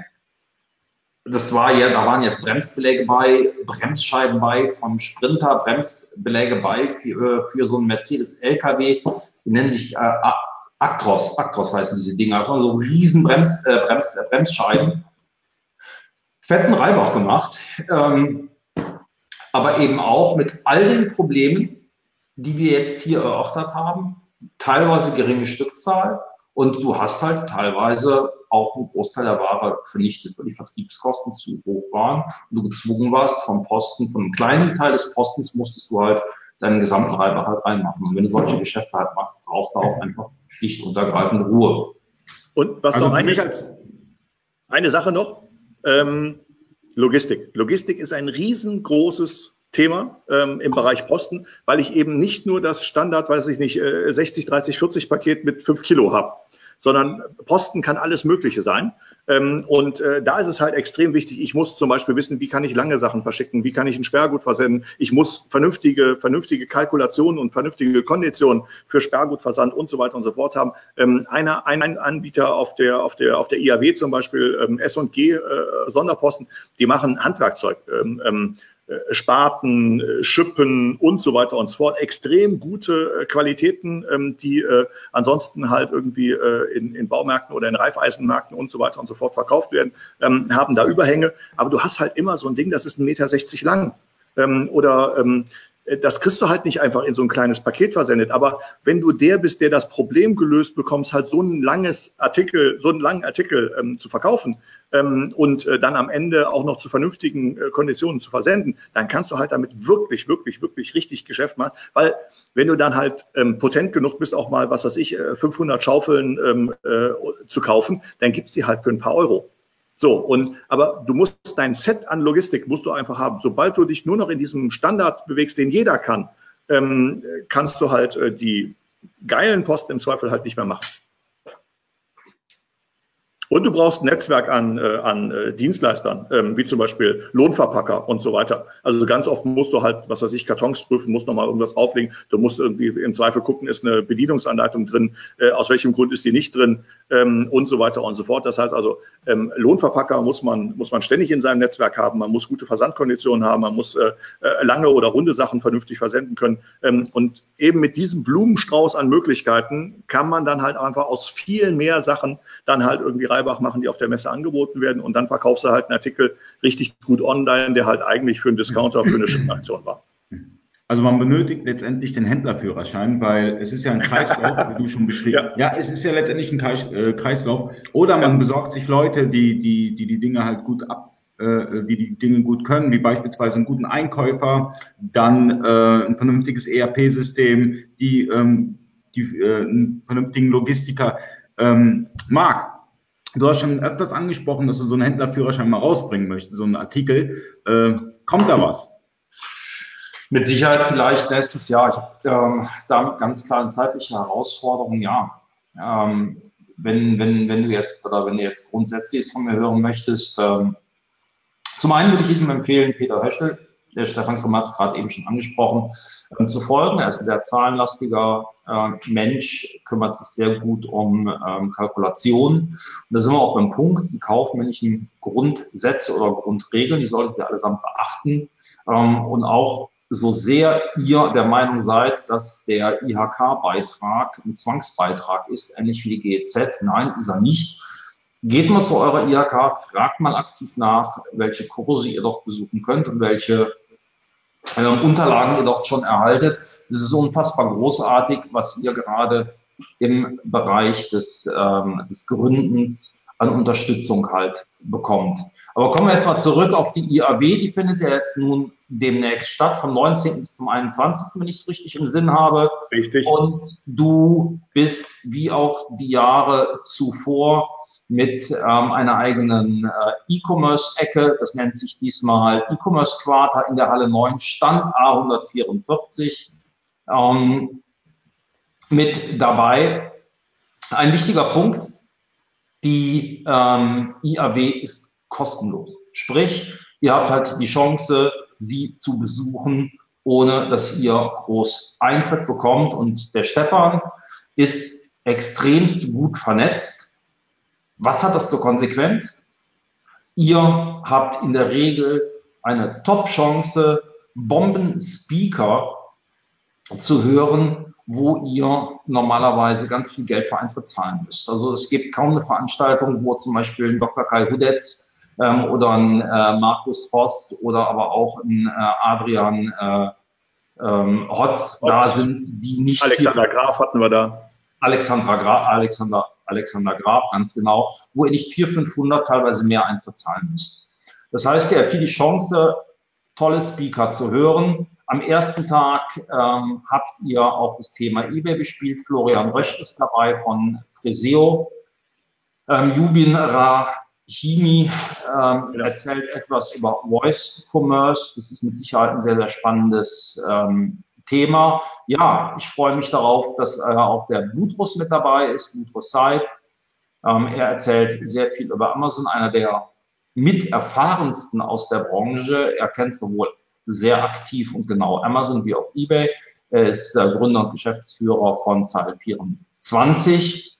das war ja, da waren jetzt Bremsbeläge bei, Bremsscheiben bei vom Sprinter, Bremsbeläge bei für, für so einen Mercedes LKW, die nennen sich äh, Actros, Actros heißen diese Dinger, das waren so riesen Brems, äh, Brems, äh, Bremsscheiben. Fetten Reibach gemacht, ähm, aber eben auch mit all den Problemen, die wir jetzt hier erörtert haben, teilweise geringe Stückzahl und du hast halt teilweise auch einen Großteil der Ware vernichtet, weil die Vertriebskosten zu hoch waren und du gezwungen warst vom Posten, von einem kleinen Teil des Postens musstest du halt deinen gesamten Reiber halt reinmachen. Und wenn du solche Geschäfte halt machst, brauchst du auch einfach schlicht und ergreifend Ruhe. Und was also noch eine, eine Sache noch, ähm, Logistik. Logistik ist ein riesengroßes Thema ähm, im Bereich Posten, weil ich eben nicht nur das Standard, weiß ich nicht, äh, 60, 30, 40 Paket mit 5 Kilo habe, sondern Posten kann alles Mögliche sein. Ähm, und äh, da ist es halt extrem wichtig. Ich muss zum Beispiel wissen, wie kann ich lange Sachen verschicken, wie kann ich ein Sperrgut versenden. Ich muss vernünftige, vernünftige Kalkulationen und vernünftige Konditionen für Sperrgutversand und so weiter und so fort haben. Ähm, einer, ein Anbieter auf der, auf der, auf der IAW zum Beispiel, ähm, S&G äh, Sonderposten, die machen Handwerkzeug. Ähm, ähm, äh, Spaten, äh, Schippen und so weiter und so fort. Extrem gute äh, Qualitäten, ähm, die ansonsten halt irgendwie in, in Baumärkten oder in Reifeisenmärkten und so weiter und so fort verkauft werden, ähm, haben da Überhänge. Aber du hast halt immer so ein Ding, das ist 1,60 Meter lang. Ähm, oder das kriegst du halt nicht einfach in so ein kleines Paket versendet. Aber wenn du der bist, der das Problem gelöst bekommst, halt so ein langes Artikel, so einen langen Artikel ähm, zu verkaufen ähm, und äh, dann am Ende auch noch zu vernünftigen äh, Konditionen zu versenden, dann kannst du halt damit wirklich, wirklich, wirklich richtig Geschäft machen. Weil wenn du dann halt ähm, potent genug bist, auch mal, was weiß ich, 500 äh, Schaufeln ähm, äh, zu kaufen, dann gibt's die halt für ein paar Euro. So, und aber du musst dein Set an Logistik musst du einfach haben. Sobald du dich nur noch in diesem Standard bewegst, den jeder kann, ähm, kannst du halt äh, die geilen Posten im Zweifel halt nicht mehr machen. Und du brauchst ein Netzwerk an, äh, an äh, Dienstleistern, ähm, wie zum Beispiel Lohnverpacker und so weiter. Also ganz oft musst du halt, was weiß ich, Kartons prüfen, musst nochmal irgendwas auflegen. Du musst irgendwie im Zweifel gucken, ist eine Bedienungsanleitung drin, äh, aus welchem Grund ist die nicht drin ähm, und so weiter und so fort. Das heißt also, ähm, Lohnverpacker muss man, muss man ständig in seinem Netzwerk haben. Man muss gute Versandkonditionen haben. Man muss äh, äh, lange oder runde Sachen vernünftig versenden können. Ähm, und eben mit diesem Blumenstrauß an Möglichkeiten kann man dann halt einfach aus viel mehr Sachen dann halt irgendwie Reibach machen, die auf der Messe angeboten werden. Und dann verkaufst du halt einen Artikel richtig gut online, der halt eigentlich für einen Discounter, für eine Schippenaktion war. Also man benötigt letztendlich den Händlerführerschein, weil es ist ja ein Kreislauf, wie du schon beschrieben hast. [LAUGHS] Ja. ja, es ist ja letztendlich ein äh, Kreislauf. Oder man ja. besorgt sich Leute, die, die, die die Dinge halt gut ab, äh, die die Dinge gut können, wie beispielsweise einen guten Einkäufer, dann äh, ein vernünftiges ERP-System, die, ähm, die äh, einen vernünftigen Logistiker. Ähm, Marc, du hast schon öfters angesprochen, dass du so einen Händlerführerschein mal rausbringen möchtest, so einen Artikel. Äh, kommt da was? Mit Sicherheit vielleicht nächstes Jahr. Ich habe ähm, da ganz klar eine zeitliche Herausforderung, ja. Ähm, wenn, wenn, wenn du jetzt oder wenn du jetzt grundsätzlich von mir hören möchtest, ähm, zum einen würde ich Ihnen empfehlen, Peter Höschel, der Stefan Krummer hat es gerade eben schon angesprochen, ähm, zu folgen. Er ist ein sehr zahlenlastiger äh, Mensch, kümmert sich sehr gut um ähm, Kalkulation. Und da sind wir auch beim Punkt, die kaufmännischen Grundsätze oder Grundregeln, die sollten wir allesamt beachten. Ähm, und auch so sehr ihr der Meinung seid, dass der IHK-Beitrag ein Zwangsbeitrag ist, ähnlich wie die GEZ, nein, ist er nicht. Geht mal zu eurer IHK, fragt mal aktiv nach, welche Kurse ihr dort besuchen könnt und welche äh, Unterlagen dort schon erhaltet. Es ist unfassbar großartig, was ihr gerade im Bereich des, ähm, des Gründens an Unterstützung halt bekommt. Aber kommen wir jetzt mal zurück auf die IAW. Die findet ja jetzt nun demnächst statt, vom 19. bis zum 21., wenn ich es richtig im Sinn habe. Richtig. Und du bist wie auch die Jahre zuvor mit ähm, einer eigenen äh, E-Commerce-Ecke. Das nennt sich diesmal E-Commerce-Quarter in der Halle 9, Stand A144. Ähm, mit dabei. Ein wichtiger Punkt, die ähm, IAW ist kostenlos. Sprich, ihr habt halt die Chance, sie zu besuchen, ohne dass ihr groß Eintritt bekommt. Und der Stefan ist extremst gut vernetzt. Was hat das zur Konsequenz? Ihr habt in der Regel eine Top-Chance, Bomben-Speaker zu hören, wo ihr normalerweise ganz viel Geld für Eintritt zahlen müsst. Also es gibt kaum eine Veranstaltung, wo zum Beispiel ein Dr. Kai Hudetz ähm, oder ein äh, Markus Forst oder aber auch ein äh, Adrian äh, ähm, Hotz da sind, die nicht. Alexander Graf hatten wir da. Alexander Graf, Alexander, Alexander Graf, ganz genau, wo ihr nicht 400, 500, teilweise mehr Eintritt zahlen müsst. Das heißt, ihr habt hier die Chance, tolle Speaker zu hören, am ersten Tag ähm, habt ihr auch das Thema eBay bespielt. Florian Rösch ist dabei von Freseo. Ähm, Jubin Ra Himi ähm, erzählt etwas über Voice Commerce. Das ist mit Sicherheit ein sehr, sehr spannendes ähm, Thema. Ja, ich freue mich darauf, dass äh, auch der Butrus mit dabei ist, Butrus Seid. Ähm, er erzählt sehr viel über Amazon, einer der mit erfahrensten aus der Branche. Er kennt sowohl sehr aktiv und genau Amazon wie auch eBay. Er ist der Gründer und Geschäftsführer von Zahl 24.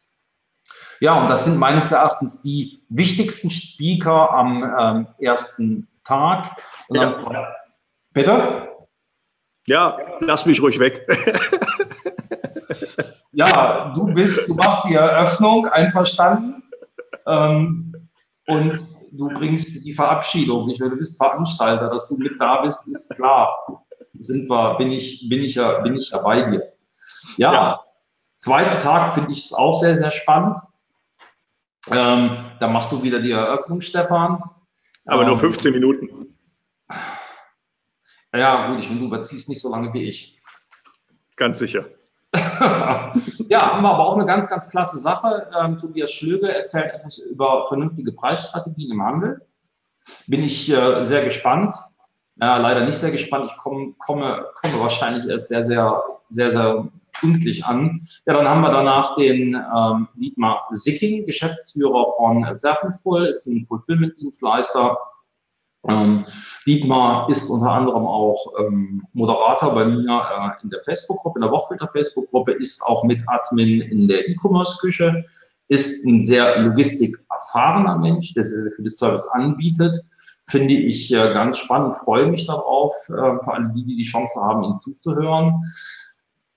Ja, und das sind meines Erachtens die wichtigsten Speaker am ähm, ersten Tag. Und ja. Bitte? Ja, lass mich ruhig weg. [LAUGHS] ja, du bist, du machst die Eröffnung, einverstanden. Ähm, und du bringst die Verabschiedung. Ich, du bist Veranstalter, dass du mit da bist, ist klar. Sind wir, bin ich, bin ich ja, bin ich dabei hier. Ja, ja. zweiter Tag finde ich es auch sehr, sehr spannend. Ähm, da machst du wieder die Eröffnung, Stefan. Aber ähm, nur 15 Minuten. Ja, gut, ich meine, du überziehst nicht so lange wie ich. Ganz sicher. [LAUGHS] ja, haben wir aber auch eine ganz, ganz klasse Sache. Ähm, Tobias Schlöge erzählt etwas über vernünftige Preisstrategien im Handel. Bin ich äh, sehr gespannt. Ja, leider nicht sehr gespannt. Ich komm, komme, komme wahrscheinlich erst sehr, sehr, sehr, sehr pünktlich an. Ja, dann haben wir danach den ähm, Dietmar Sicking, Geschäftsführer von Servenful, ist ein Fulfillment-Dienstleister ähm, Dietmar ist unter anderem auch ähm, Moderator bei mir äh, in der Facebook-Gruppe, in der Wortfilter-Facebook-Gruppe, ist auch mit Admin in der E-Commerce-Küche, ist ein sehr logistik-erfahrener Mensch, der sehr, sehr viele Service anbietet. Finde ich äh, ganz spannend, freue mich darauf, äh, für alle die, die die Chance haben, ihn zuzuhören.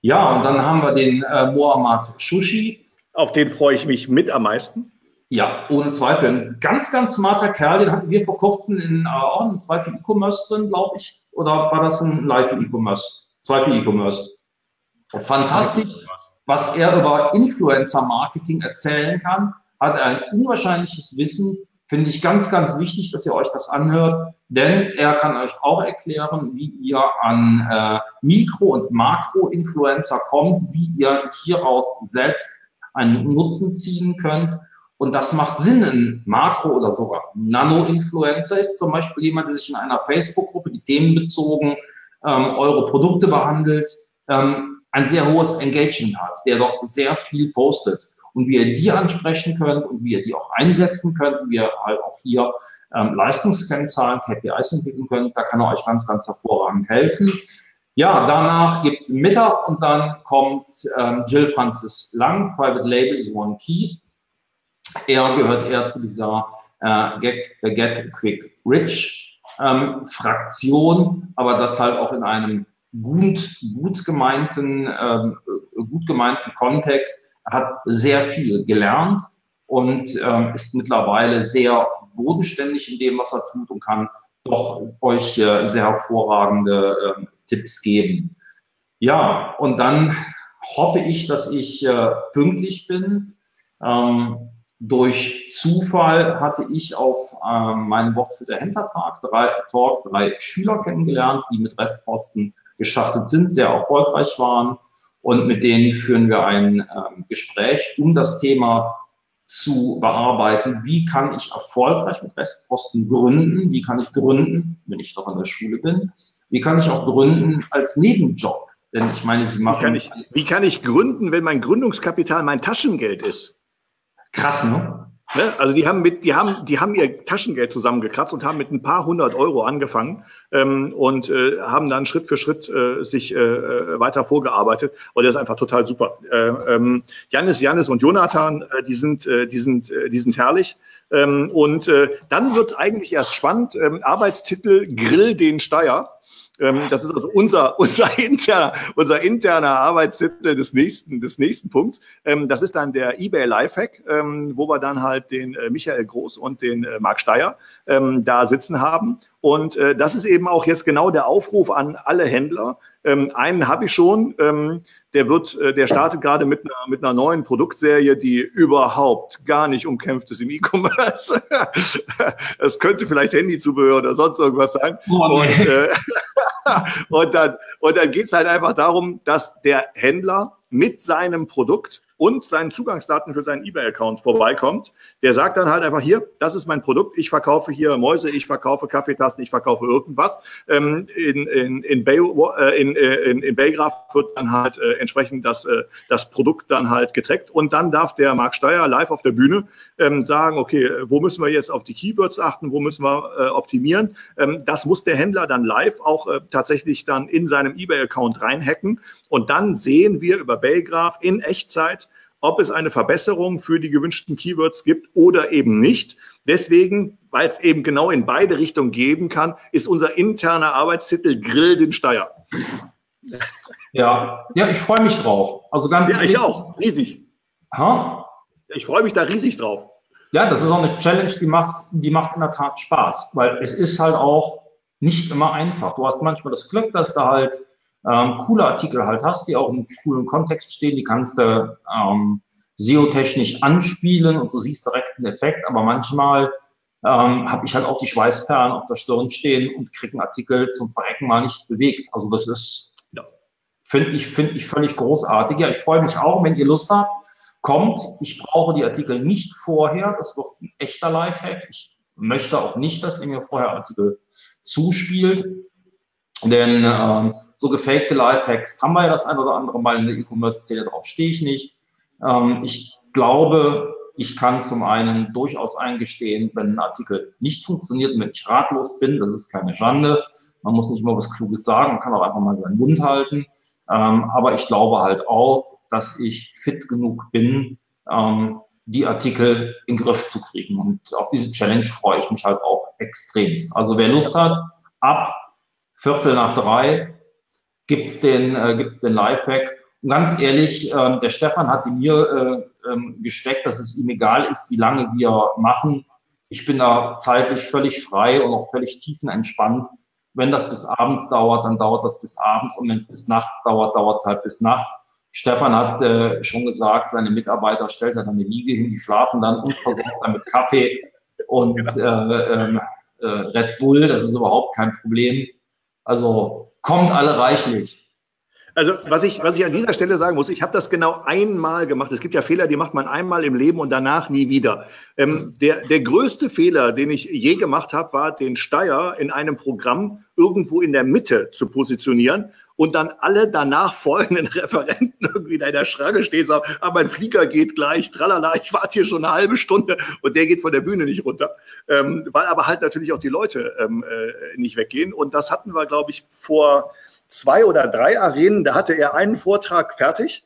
Ja, und dann haben wir den äh, Mohammad Shushi. Auf den freue ich mich mit am meisten. Ja, ohne Zweifel. Ein ganz, ganz smarter Kerl, den hatten wir vor kurzem in äh, auch in Zweifel E-Commerce drin, glaube ich. Oder war das ein Live E-Commerce? Zweifel E-Commerce. Fantastisch, was er über Influencer-Marketing erzählen kann. Hat ein unwahrscheinliches Wissen. Finde ich ganz, ganz wichtig, dass ihr euch das anhört, denn er kann euch auch erklären, wie ihr an äh, Mikro- und Makro-Influencer kommt, wie ihr hieraus selbst einen Nutzen ziehen könnt und das macht Sinn. Ein Makro- oder sogar Nano-Influencer ist zum Beispiel jemand, der sich in einer Facebook-Gruppe, die themenbezogen ähm, eure Produkte behandelt, ähm, ein sehr hohes Engagement hat, der dort sehr viel postet. Und wie ihr die ansprechen könnt und wie ihr die auch einsetzen könnt, wie ihr halt auch hier ähm, Leistungskennzahlen, KPIs entwickeln könnt, da kann er euch ganz, ganz hervorragend helfen. Ja, danach gibt's Mittag und dann kommt ähm, Jill Francis Lang, Private Label is One Key. Er gehört eher zu dieser äh, Get, äh, Get Quick Rich ähm, Fraktion, aber das halt auch in einem gut, gut gemeinten, ähm, gut gemeinten Kontext. Hat sehr viel gelernt und ähm, ist mittlerweile sehr bodenständig in dem, was er tut und kann doch euch äh, sehr hervorragende äh, Tipps geben. Ja, und dann hoffe ich, dass ich äh, pünktlich bin. Ähm, durch Zufall hatte ich auf ähm, meinem Wort für der Hintertag drei, Talk drei Schüler kennengelernt, die mit Restposten gestartet sind, sehr erfolgreich waren. Und mit denen führen wir ein ähm, Gespräch, um das Thema zu bearbeiten. Wie kann ich erfolgreich mit Restposten gründen? Wie kann ich gründen, wenn ich doch in der Schule bin? Wie kann ich auch gründen als Nebenjob? Denn ich meine, Sie machen. Wie kann ich, wie kann ich gründen, wenn mein Gründungskapital mein Taschengeld ist? Krass, ne? Ne? Also die haben mit, die haben, die haben ihr Taschengeld zusammengekratzt und haben mit ein paar hundert Euro angefangen ähm, und äh, haben dann Schritt für Schritt äh, sich äh, äh weiter vorgearbeitet. Und das ist einfach total super. Äh, ähm, Janis, Janis und Jonathan, äh, die sind, äh, die sind, äh, die sind herrlich. Ähm, und äh, dann wird's eigentlich erst spannend. Ähm, Arbeitstitel Grill den Steier. Ähm, das ist also unser, [LAUGHS] unser interner, unser interner Arbeitstitel des nächsten, des nächsten Punkts. Ähm, das ist dann der eBay Lifehack, ähm, wo wir dann halt den äh, Michael Groß und den äh, Marc Steyer da sitzen haben. Und äh, das ist eben auch jetzt genau der Aufruf an alle Händler. einen habe ich schon der wird, äh, der startet gerade mit einer, mit einer neuen Produktserie, die überhaupt gar nicht umkämpft ist im E-Commerce. [LAUGHS] Es könnte vielleicht Handyzubehör oder sonst irgendwas sein. Oh, und, äh, [LAUGHS] und dann, und dann geht's halt einfach darum, dass der Händler mit seinem Produkt und seinen Zugangsdaten für seinen eBay-Account vorbeikommt. Der sagt dann halt einfach hier, das ist mein Produkt, ich verkaufe hier Mäuse, ich verkaufe Kaffeetassen, ich verkaufe irgendwas. Ähm, in, in, in, Bay, äh, in, äh, in, in Baygraph wird dann halt äh, entsprechend das, äh, das Produkt dann halt getrackt und dann darf der Marc Steyer live auf der Bühne ähm, sagen, okay, wo müssen wir jetzt auf die Keywords achten, wo müssen wir äh, optimieren. Ähm, das muss der Händler dann live auch äh, tatsächlich dann in seinem eBay-Account reinhacken und dann sehen wir über Baygraph in Echtzeit, ob es eine Verbesserung für die gewünschten Keywords gibt oder eben nicht. Deswegen, weil es eben genau in beide Richtungen geben kann, ist unser interner Arbeitstitel Grill den Steier. Ja, ja, ich freue mich drauf. Also ganz ja, ich auch, riesig. Ha? Ich freue mich da riesig drauf. Ja, das ist auch eine Challenge, die macht, die macht in der Tat Spaß, weil es ist halt auch nicht immer einfach. Du hast manchmal das Glück, dass du halt ähm, coole Artikel halt hast, die auch im coolen Kontext stehen, die kannst du ähm, SEO-technisch anspielen und du siehst direkt einen Effekt, aber manchmal ähm, habe ich halt auch die Schweißperlen auf der Stirn stehen und kriege einen Artikel zum Verrecken mal nicht bewegt. Also das ist, ja, finde ich, finde ich völlig großartig. Ja, ich freue mich auch, wenn ihr Lust habt, kommt. Ich brauche die Artikel nicht vorher. Das wird ein echter Lifehack. Ich möchte auch nicht, dass ihr mir vorher Artikel zuspielt, denn ähm, so gefakte Lifehacks haben wir ja das ein oder andere Mal in der E-Commerce-Szene, darauf stehe ich nicht. Ähm, ich glaube, ich kann zum einen durchaus eingestehen, wenn ein Artikel nicht funktioniert und wenn ich ratlos bin, das ist keine Schande. Man muss nicht immer was Kluges sagen, man kann auch einfach mal seinen Mund halten. Ähm, aber ich glaube halt auch, dass ich fit genug bin, ähm, die Artikel in den Griff zu kriegen. Und auf diese Challenge freue ich mich halt auch extremst. Also wer Lust hat, ab Viertel nach drei gibt's den, äh, gibt's den Lifehack. Und ganz ehrlich, äh, der Stefan hatte mir äh, ähm, gesteckt, dass es ihm egal ist, wie lange wir machen. Ich bin da zeitlich völlig frei und auch völlig tiefenentspannt. Wenn das bis abends dauert, dann dauert das bis abends. Und wenn es bis nachts dauert, dauert es halt bis nachts. Stefan hat äh, schon gesagt, seine Mitarbeiter stellt er dann eine Liege hin, die schlafen dann, uns versorgt dann mit Kaffee und genau. äh, ähm, äh, Red Bull. Das ist überhaupt kein Problem. Also kommt alle reichlich. Also was ich, was ich an dieser Stelle sagen muss, ich habe das genau einmal gemacht. Es gibt ja Fehler, die macht man einmal im Leben und danach nie wieder. Ähm, der, der größte Fehler, den ich je gemacht habe, war, den Steier in einem Programm irgendwo in der Mitte zu positionieren und dann alle danach folgenden [LAUGHS] Referenten irgendwie in einer Schranke stehen sagen, ah, mein Flieger geht gleich, tralala, ich warte hier schon eine halbe Stunde und der geht von der Bühne nicht runter. Ähm, weil aber halt natürlich auch die Leute ähm, äh, nicht weggehen. Und das hatten wir, glaube ich, vor zwei oder drei Arenen, da hatte er einen Vortrag fertig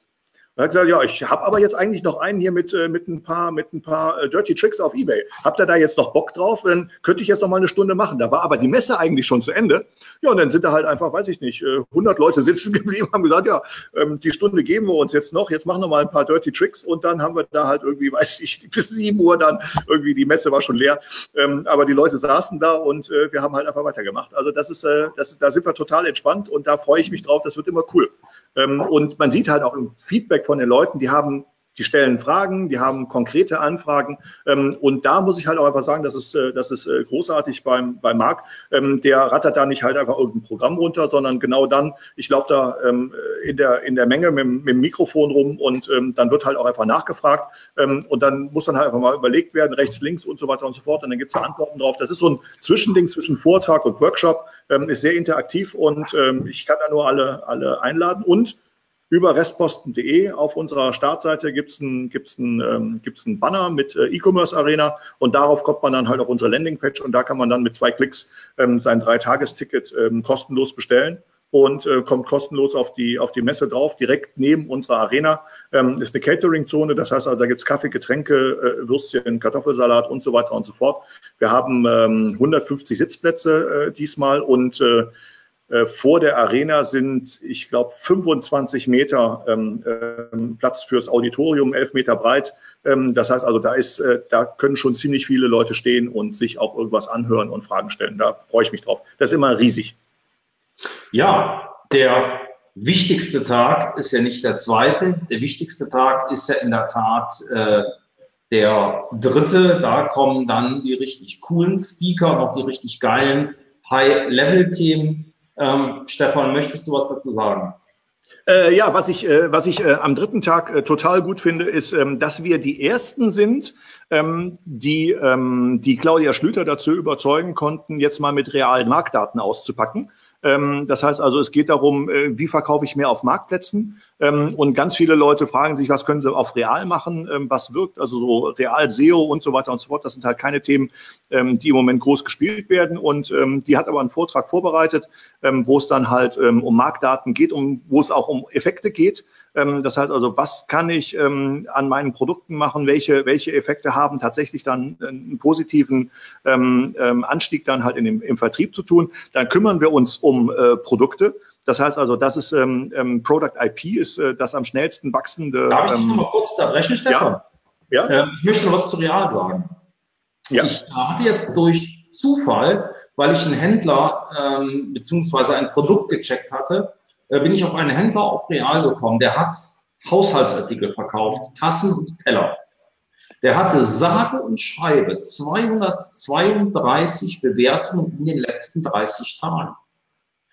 und hat gesagt, ja, ich habe aber jetzt eigentlich noch einen hier mit, äh, mit ein paar, mit ein paar äh, Dirty Tricks auf Ebay. Habt ihr da jetzt noch Bock drauf? Dann könnte ich jetzt noch mal eine Stunde machen. Da war aber die Messe eigentlich schon zu Ende. Ja, und dann sind da halt einfach, weiß ich nicht, 100 äh, Leute sitzen [LAUGHS] geblieben, haben gesagt, ja, ähm, die Stunde geben wir uns jetzt noch. Jetzt machen wir mal ein paar Dirty Tricks und dann haben wir da halt irgendwie, [LAUGHS] weiß ich, bis 7 Uhr dann irgendwie, die Messe war schon leer. Ähm, aber die Leute saßen da und wir haben halt einfach weitergemacht. Also das ist, das, da sind wir total entspannt und da freue ich mich drauf. Das wird immer cool. Ähm, und man sieht halt auch im Feedback von den Leuten, die haben die stellen Fragen, die haben konkrete Anfragen. Ähm, und da muss ich halt auch einfach sagen, das ist, äh, das ist äh, großartig beim, beim Marc. Ähm, der rattert da nicht halt einfach irgendein Programm runter, sondern genau dann, ich laufe da in, der, in der Menge mit, mit dem Mikrofon rum und dann wird halt auch einfach nachgefragt. Und dann muss dann halt einfach mal überlegt werden, rechts, links und so weiter und so fort. Und dann gibt es da Antworten drauf. Das ist so ein Zwischending zwischen Vortrag und Workshop, ähm, ist sehr interaktiv und ich kann da nur alle, alle einladen. Und über restposten.de auf unserer Startseite gibt es einen gibt's ein, ähm, Banner mit äh, E-Commerce Arena und darauf kommt man dann halt auf unsere Landingpage und da kann man dann mit zwei Klicks ähm, sein Dreitagesticket ähm, kostenlos bestellen und äh, kommt kostenlos auf die, auf die Messe drauf, direkt neben unserer Arena. Ähm, ist eine Catering-Zone, das heißt also, da gibt's Kaffee, Getränke, äh, Würstchen, Kartoffelsalat und so weiter und so fort. Wir haben ähm, 150 Sitzplätze äh, diesmal und äh, äh, vor der Arena sind, ich glaube, 25 Meter ähm, ähm, Platz fürs Auditorium, 11 Meter breit. Ähm, das heißt also, da ist, äh, da können schon ziemlich viele Leute stehen und sich auch irgendwas anhören und Fragen stellen. Da freue ich mich drauf. Das ist immer riesig. Ja, der wichtigste Tag ist ja nicht der zweite. Der wichtigste Tag ist ja in der Tat äh, der dritte. Da kommen dann die richtig coolen Speaker und auch die richtig geilen High-Level-Themen ähm, Stefan, möchtest du was dazu sagen? Äh, ja, was ich, äh, was ich äh, am dritten Tag äh, total gut finde, ist, ähm, dass wir die Ersten sind, ähm, die, ähm, die Claudia Schlüter dazu überzeugen konnten, jetzt mal mit realen Marktdaten auszupacken. Ähm, das heißt also, es geht darum, äh, wie verkaufe ich mehr auf Marktplätzen? Ähm, und ganz viele Leute fragen sich, was können sie auf real machen? Ähm, was wirkt? Also so real SEO und so weiter und so fort. Das sind halt keine Themen, die im Moment groß gespielt werden. Und die hat aber einen Vortrag vorbereitet, wo es dann halt um Marktdaten geht, um, wo es auch um Effekte geht. Ähm, das heißt also, was kann ich ähm, an meinen Produkten machen? Welche, welche Effekte haben tatsächlich dann einen positiven ähm, Anstieg dann halt in dem, im Vertrieb zu tun? Dann kümmern wir uns um äh, Produkte. Das heißt also, das ist Product IP ist äh, das am schnellsten wachsende. Darf ich dich ähm, noch mal kurz unterbrechen, Stefan? Ja. ja? ich möchte noch was zu Real sagen. Ja. Ich hatte jetzt durch Zufall, weil ich einen Händler ähm, beziehungsweise ein Produkt gecheckt hatte, äh, bin ich auf einen Händler auf Real gekommen, der hat Haushaltsartikel verkauft, Tassen und Teller. Der hatte sage und schreibe 232 Bewertungen in den letzten 30 Tagen.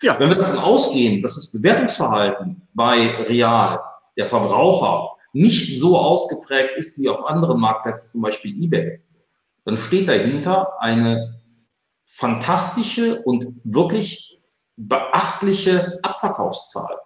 Ja. Wenn wir davon ausgehen, dass das Bewertungsverhalten bei Real, der Verbraucher, nicht so ausgeprägt ist wie auf anderen Marktplätzen, zum Beispiel eBay, dann steht dahinter eine fantastische und wirklich beachtliche Abverkaufszahl.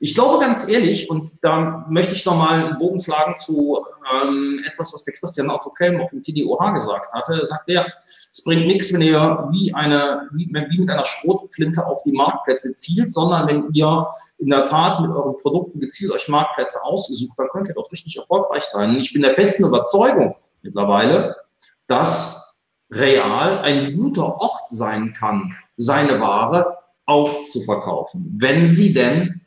Ich glaube ganz ehrlich, und da möchte ich nochmal einen Bogen schlagen zu ähm, etwas, was der Christian Otto Kelm auf dem TDOH gesagt hatte. sagt er, es bringt nichts, wenn ihr wie, eine, wie, wie mit einer Schrotflinte auf die Marktplätze zielt, sondern wenn ihr in der Tat mit euren Produkten gezielt euch Marktplätze aussucht, dann könnt ihr doch richtig erfolgreich sein. Und ich bin der festen Überzeugung mittlerweile, dass real ein guter Ort sein kann, seine Ware auch zu verkaufen, wenn sie denn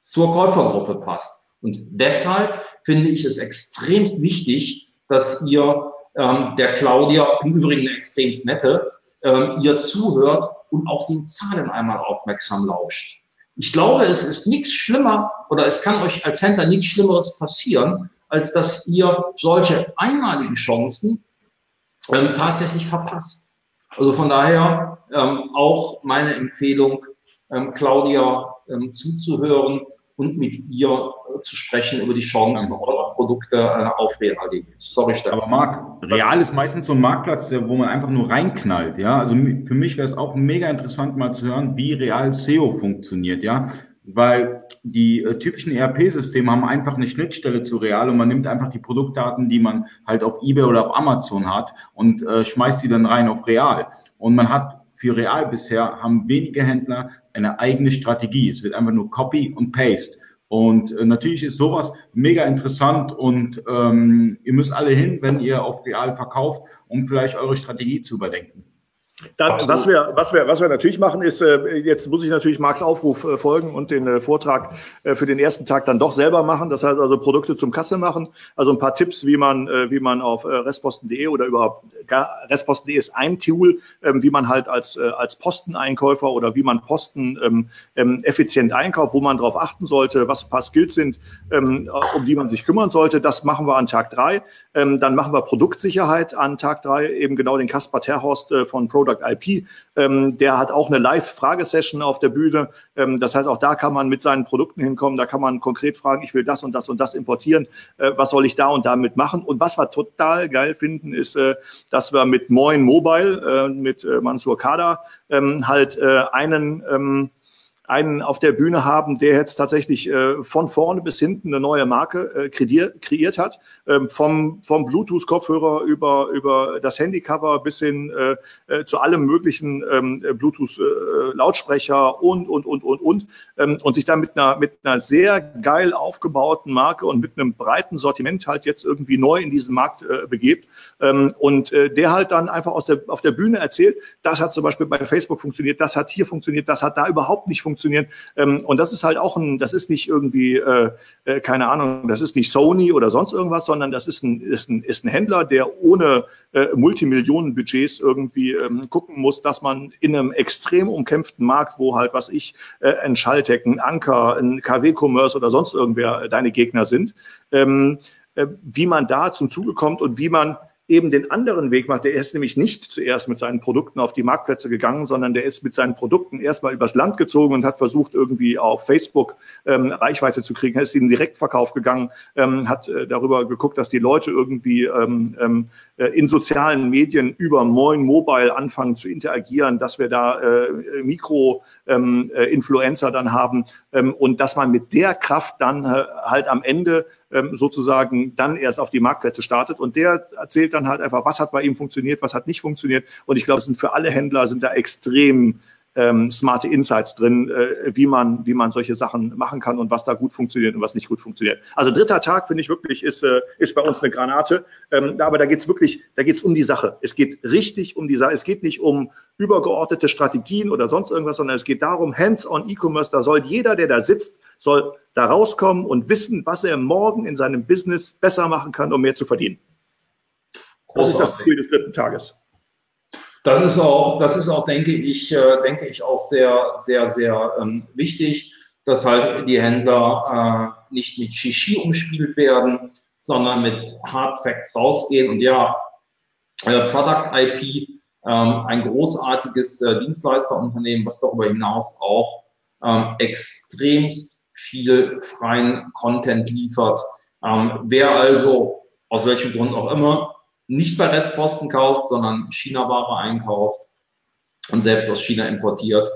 zur Käufergruppe passt. Und deshalb finde ich es extremst wichtig, dass ihr ähm, der Claudia, im Übrigen eine extremst nette, ähm, ihr zuhört und auch den Zahlen einmal aufmerksam lauscht. Ich glaube, es ist nichts schlimmer oder es kann euch als Händler nichts Schlimmeres passieren, als dass ihr solche einmaligen Chancen ähm, tatsächlich verpasst. Also von daher ähm, auch meine Empfehlung, ähm, Claudia ähm, zuzuhören und mit ihr äh, zu sprechen über die Chancen eurer Produkte äh, auf Real.de. Sorry, Stefan. Aber Marc, Real ist meistens so ein Marktplatz, wo man einfach nur reinknallt. Ja, also für mich wäre es auch mega interessant mal zu hören, wie Real SEO funktioniert. Ja, weil die äh, typischen ERP-Systeme haben einfach eine Schnittstelle zu Real und man nimmt einfach die Produktdaten, die man halt auf eBay oder auf Amazon hat und äh, schmeißt die dann rein auf Real. Und man hat für Real bisher haben wenige Händler eine eigene Strategie. Es wird einfach nur Copy und Paste. Und äh, natürlich ist sowas mega interessant und ähm, ihr müsst alle hin, wenn ihr auf Real verkauft, um vielleicht eure Strategie zu überdenken. Dann, was wir, was wir, was wir natürlich machen, ist, äh, jetzt muss ich natürlich Marks Aufruf äh, folgen und den äh, Vortrag äh, für den ersten Tag dann doch selber machen. Das heißt also Produkte zum Kasse machen. Also ein paar Tipps, wie man, äh, wie man auf äh, restposten.de oder überhaupt restposten.de ist ein Tool, ähm, wie man halt als, äh, als Posteneinkäufer oder wie man Posten ähm, ähm, effizient einkauft, wo man darauf achten sollte, was ein paar Skills sind, ähm, um die man sich kümmern sollte. Das machen wir an Tag drei. Ähm, dann machen wir Produktsicherheit an Tag drei, eben genau den Kaspar Terhorst äh, von Product IP. Ähm, der hat auch eine Live-Fragesession auf der Bühne. Ähm, das heißt, auch da kann man mit seinen Produkten hinkommen. Da kann man konkret fragen, ich will das und das und das importieren. Äh, was soll ich da und damit machen? Und was wir total geil finden, ist, äh, dass wir mit Moin Mobile, äh, mit äh, Mansur Kada, ähm, halt äh, einen ähm, einen auf der Bühne haben, der jetzt tatsächlich äh, von vorne bis hinten eine neue Marke äh, kreiert, kreiert hat. Ähm, vom vom Bluetooth-Kopfhörer über, über das Handycover bis hin äh, äh, zu allem möglichen ähm, Bluetooth-Lautsprecher äh, und, und, und, und, und. Ähm, und sich dann mit einer, mit einer sehr geil aufgebauten Marke und mit einem breiten Sortiment halt jetzt irgendwie neu in diesen Markt äh, begebt. Ähm, und der halt dann einfach aus der, auf der Bühne erzählt, das hat zum Beispiel bei Facebook funktioniert, das hat hier funktioniert, das hat da überhaupt nicht funktioniert funktionieren. Ähm, und das ist halt auch ein, das ist nicht irgendwie, äh, äh, keine Ahnung, das ist nicht Sony oder sonst irgendwas, sondern das ist ein, ist ein, ist ein Händler, der ohne äh, Multimillionenbudgets irgendwie ähm, gucken muss, dass man in einem extrem umkämpften Markt, wo halt, was ich, äh, ein Schalltech, ein Anker, ein KW-Commerce oder sonst irgendwer deine Gegner sind, ähm, äh, wie man da zum Zuge kommt und wie man eben den anderen Weg macht. Der ist nämlich nicht zuerst mit seinen Produkten auf die Marktplätze gegangen, sondern der ist mit seinen Produkten erstmal übers Land gezogen und hat versucht, irgendwie auf Facebook ähm, Reichweite zu kriegen. Er ist in den Direktverkauf gegangen, ähm, hat äh, darüber geguckt, dass die Leute irgendwie ähm, ähm, äh, in sozialen Medien über Moin Mobile anfangen zu interagieren, dass wir da äh, Mikro-Influencer ähm, äh, dann haben ähm, und dass man mit der Kraft dann äh, halt am Ende ähm, sozusagen dann erst auf die Marktplätze startet. Und der erzählt dann halt einfach, was hat bei ihm funktioniert, was hat nicht funktioniert. Und ich glaube, es sind für alle Händler sind da extrem ähm, smarte Insights drin, äh, wie man wie man solche Sachen machen kann und was da gut funktioniert und was nicht gut funktioniert. Also dritter Tag finde ich wirklich ist äh, ist bei uns eine Granate. Ähm, aber da geht's wirklich, da geht's um die Sache. Es geht richtig um die Sache. Es geht nicht um übergeordnete Strategien oder sonst irgendwas, sondern es geht darum, Hands-on E-Commerce. Da soll jeder, der da sitzt, soll da rauskommen und wissen, was er morgen in seinem Business besser machen kann, um mehr zu verdienen. Das ist das Ziel des dritten Tages. Das ist auch, das ist auch, denke ich, äh, denke ich auch sehr, sehr, sehr ähm, wichtig, dass halt die Händler äh, nicht mit Shishi umspielt werden, sondern mit Hard Facts rausgehen. Und ja, äh, Product IP, ähm, ein großartiges äh, Dienstleisterunternehmen, was darüber hinaus auch ähm, extremst viel freien Content liefert. Ähm, wer also aus welchem Grund auch immer nicht bei Restposten kauft, sondern China-Ware einkauft und selbst aus China importiert,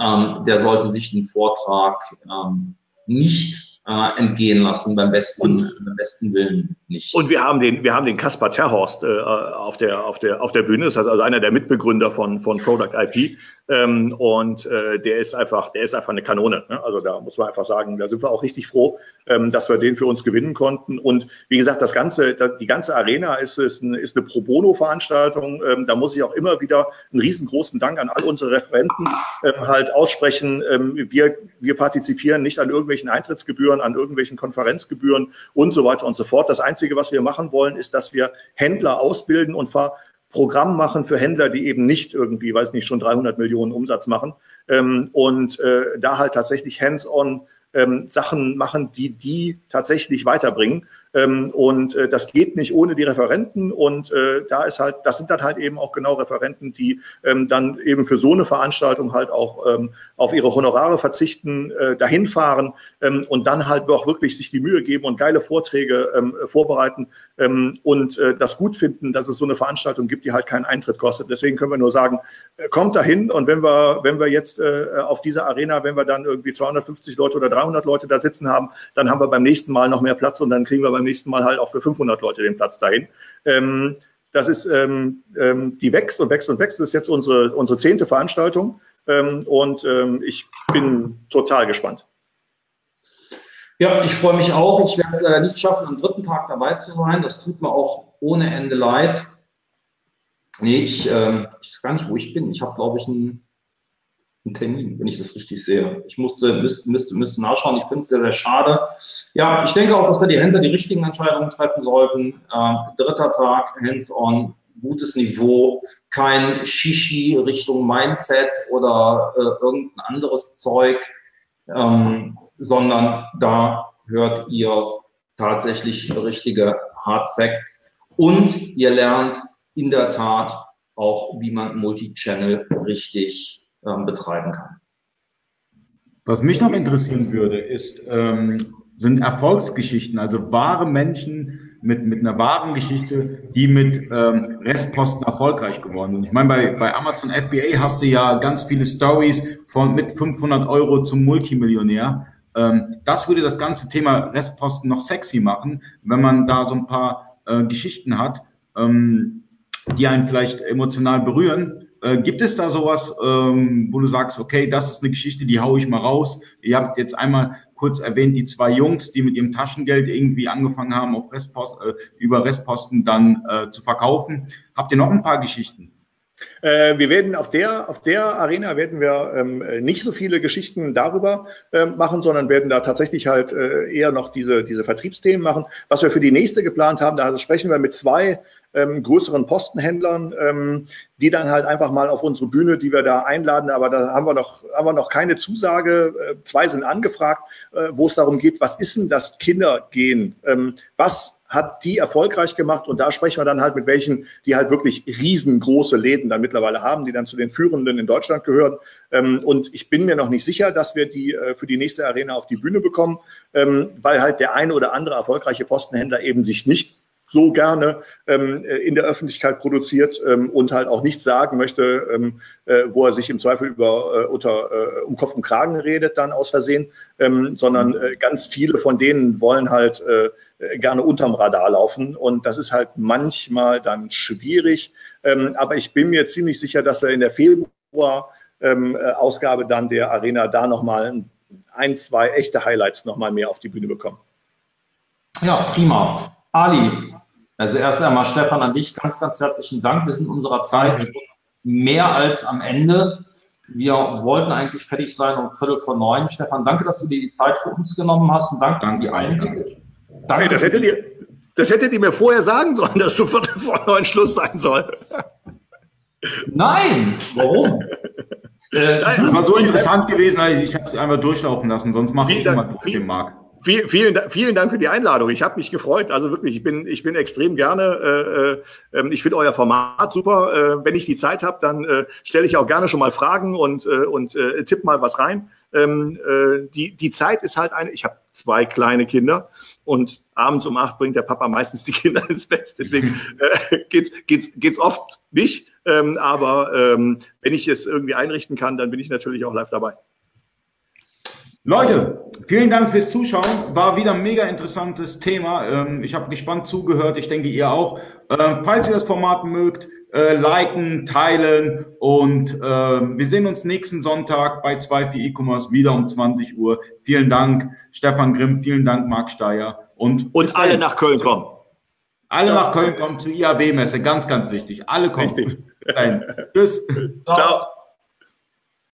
ähm, der sollte sich den Vortrag ähm, nicht äh, entgehen lassen beim besten, beim besten Willen nicht. Und wir haben den, wir haben den Kaspar Terhorst äh, auf der auf der auf der Bühne. Das heißt also einer der Mitbegründer von von Product IP. Ähm, und äh, der ist einfach, der ist einfach eine Kanone. Ne? Also da muss man einfach sagen, da sind wir auch richtig froh, ähm, dass wir den für uns gewinnen konnten. Und wie gesagt, das ganze, die ganze Arena ist, ist, eine, ist eine Pro Bono-Veranstaltung. Ähm, da muss ich auch immer wieder einen riesengroßen Dank an all unsere Referenten ähm, halt aussprechen. Ähm, wir, wir partizipieren nicht an irgendwelchen Eintrittsgebühren, an irgendwelchen Konferenzgebühren und so weiter und so fort. Das Einzige, was wir machen wollen, ist, dass wir Händler ausbilden und ver Programm machen für Händler, die eben nicht irgendwie, weiß nicht, schon 300 Millionen Umsatz machen ähm, und äh, da halt tatsächlich hands-on ähm, Sachen machen, die die tatsächlich weiterbringen. Ähm, und äh, das geht nicht ohne die Referenten. Und äh, da ist halt, das sind dann halt eben auch genau Referenten, die ähm, dann eben für so eine Veranstaltung halt auch ähm, auf ihre Honorare verzichten, äh, dahin fahren ähm, und dann halt auch wirklich sich die Mühe geben und geile Vorträge ähm, vorbereiten ähm, und äh, das gut finden, dass es so eine Veranstaltung gibt, die halt keinen Eintritt kostet. Deswegen können wir nur sagen, äh, kommt dahin und wenn wir, wenn wir jetzt äh, auf dieser Arena, wenn wir dann irgendwie 250 Leute oder 300 Leute da sitzen haben, dann haben wir beim nächsten Mal noch mehr Platz und dann kriegen wir beim nächsten Mal halt auch für 500 Leute den Platz dahin. Ähm, das ist, ähm, ähm, die wächst und wächst und wächst. Das ist jetzt unsere, unsere zehnte Veranstaltung ähm, und ähm, ich bin total gespannt. Ja, ich freue mich auch. Ich werde es leider nicht schaffen, am dritten Tag dabei zu sein. Das tut mir auch ohne Ende leid. Nee, ich, ähm, ich weiß gar nicht, wo ich bin. Ich habe, glaube ich, einen einen Termin, wenn ich das richtig sehe. Ich musste, müsste, müsste, müsste nachschauen. Ich finde es sehr, sehr schade. Ja, ich denke auch, dass da die Händler die richtigen Entscheidungen treffen sollten. Äh, dritter Tag, hands-on, gutes Niveau, kein Shishi Richtung Mindset oder äh, irgendein anderes Zeug, ähm, sondern da hört ihr tatsächlich richtige Hard Facts und ihr lernt in der Tat auch, wie man Multichannel richtig ähm, betreiben kann. Was mich noch interessieren würde, ist, ähm, sind Erfolgsgeschichten, also wahre Menschen mit, mit einer wahren Geschichte, die mit ähm, Restposten erfolgreich geworden sind. Ich meine, bei, bei Amazon FBA hast du ja ganz viele Stories von mit 500 Euro zum Multimillionär. Ähm, das würde das ganze Thema Restposten noch sexy machen, wenn man da so ein paar äh, Geschichten hat, ähm, die einen vielleicht emotional berühren äh, gibt es da sowas, ähm, wo du sagst, okay, das ist eine Geschichte, die haue ich mal raus? Ihr habt jetzt einmal kurz erwähnt, die zwei Jungs, die mit ihrem Taschengeld irgendwie angefangen haben, auf Restpost, äh, über Restposten dann äh, zu verkaufen. Habt ihr noch ein paar Geschichten? Äh, wir werden auf der, auf der Arena werden wir ähm, nicht so viele Geschichten darüber äh, machen, sondern werden da tatsächlich halt äh, eher noch diese, diese Vertriebsthemen machen. Was wir für die nächste geplant haben, da sprechen wir mit zwei ähm, größeren Postenhändlern, ähm, die dann halt einfach mal auf unsere Bühne, die wir da einladen, aber da haben wir noch, haben wir noch keine Zusage. Äh, zwei sind angefragt, äh, wo es darum geht, was ist denn das Kindergehen? Ähm, was hat die erfolgreich gemacht und da sprechen wir dann halt mit welchen, die halt wirklich riesengroße Läden dann mittlerweile haben, die dann zu den führenden in Deutschland gehören. Ähm, und ich bin mir noch nicht sicher, dass wir die äh, für die nächste Arena auf die Bühne bekommen, ähm, weil halt der eine oder andere erfolgreiche Postenhändler eben sich nicht so gerne ähm, äh, in der Öffentlichkeit produziert ähm, und halt auch nichts sagen möchte, ähm, äh, wo er sich im Zweifel über äh, unter äh, um Kopf und Kragen redet dann aus Versehen, ähm, sondern äh, ganz viele von denen wollen halt äh, gerne unterm Radar laufen. Und das ist halt manchmal dann schwierig. Ähm, aber ich bin mir ziemlich sicher, dass wir in der Februar-Ausgabe ähm, äh, dann der Arena da nochmal ein, zwei echte Highlights nochmal mehr auf die Bühne bekommen. Ja, prima. Ali, also erst einmal Stefan an dich ganz, ganz herzlichen Dank. Wir sind in unserer Zeit mehr als am Ende. Wir wollten eigentlich fertig sein um Viertel vor neun. Stefan, danke, dass du dir die Zeit für uns genommen hast und danke, danke für die Einblicke. Danke. Hey, das, hättet ihr, das hättet ihr mir vorher sagen sollen, dass sofort vor neun Schluss sein soll. Nein, warum? äh, das war so interessant gewesen, ich habe es einfach durchlaufen lassen, sonst mache ich immer dem Marc. Vielen, vielen, vielen Dank für die Einladung. Ich habe mich gefreut. Also wirklich, ich bin, ich bin extrem gerne. Äh, äh, ich finde euer Format super. Äh, wenn ich die Zeit habe, dann äh, stelle ich auch gerne schon mal Fragen und, äh, und äh, tipp mal was rein. Ähm, äh, die, die Zeit ist halt eine. Ich habe zwei kleine Kinder und abends um acht bringt der Papa meistens die Kinder ins Bett. Deswegen [LAUGHS] äh, geht's, geht's, geht's oft nicht. Ähm, aber ähm, wenn ich es irgendwie einrichten kann, dann bin ich natürlich auch live dabei. Leute, vielen Dank fürs Zuschauen. War wieder ein mega interessantes Thema. Ähm, ich habe gespannt zugehört. Ich denke, ihr auch. Ähm, falls ihr das Format mögt, äh, liken, teilen und äh, wir sehen uns nächsten Sonntag bei 2 für E-Commerce wieder um 20 Uhr. Vielen Dank, Stefan Grimm, vielen Dank, Marc Steyer und, und alle nach Köln kommen. Alle nach Köln kommen zur IAW-Messe, ganz, ganz wichtig. Alle kommen. Richtig. Tschüss. Ciao. Ciao.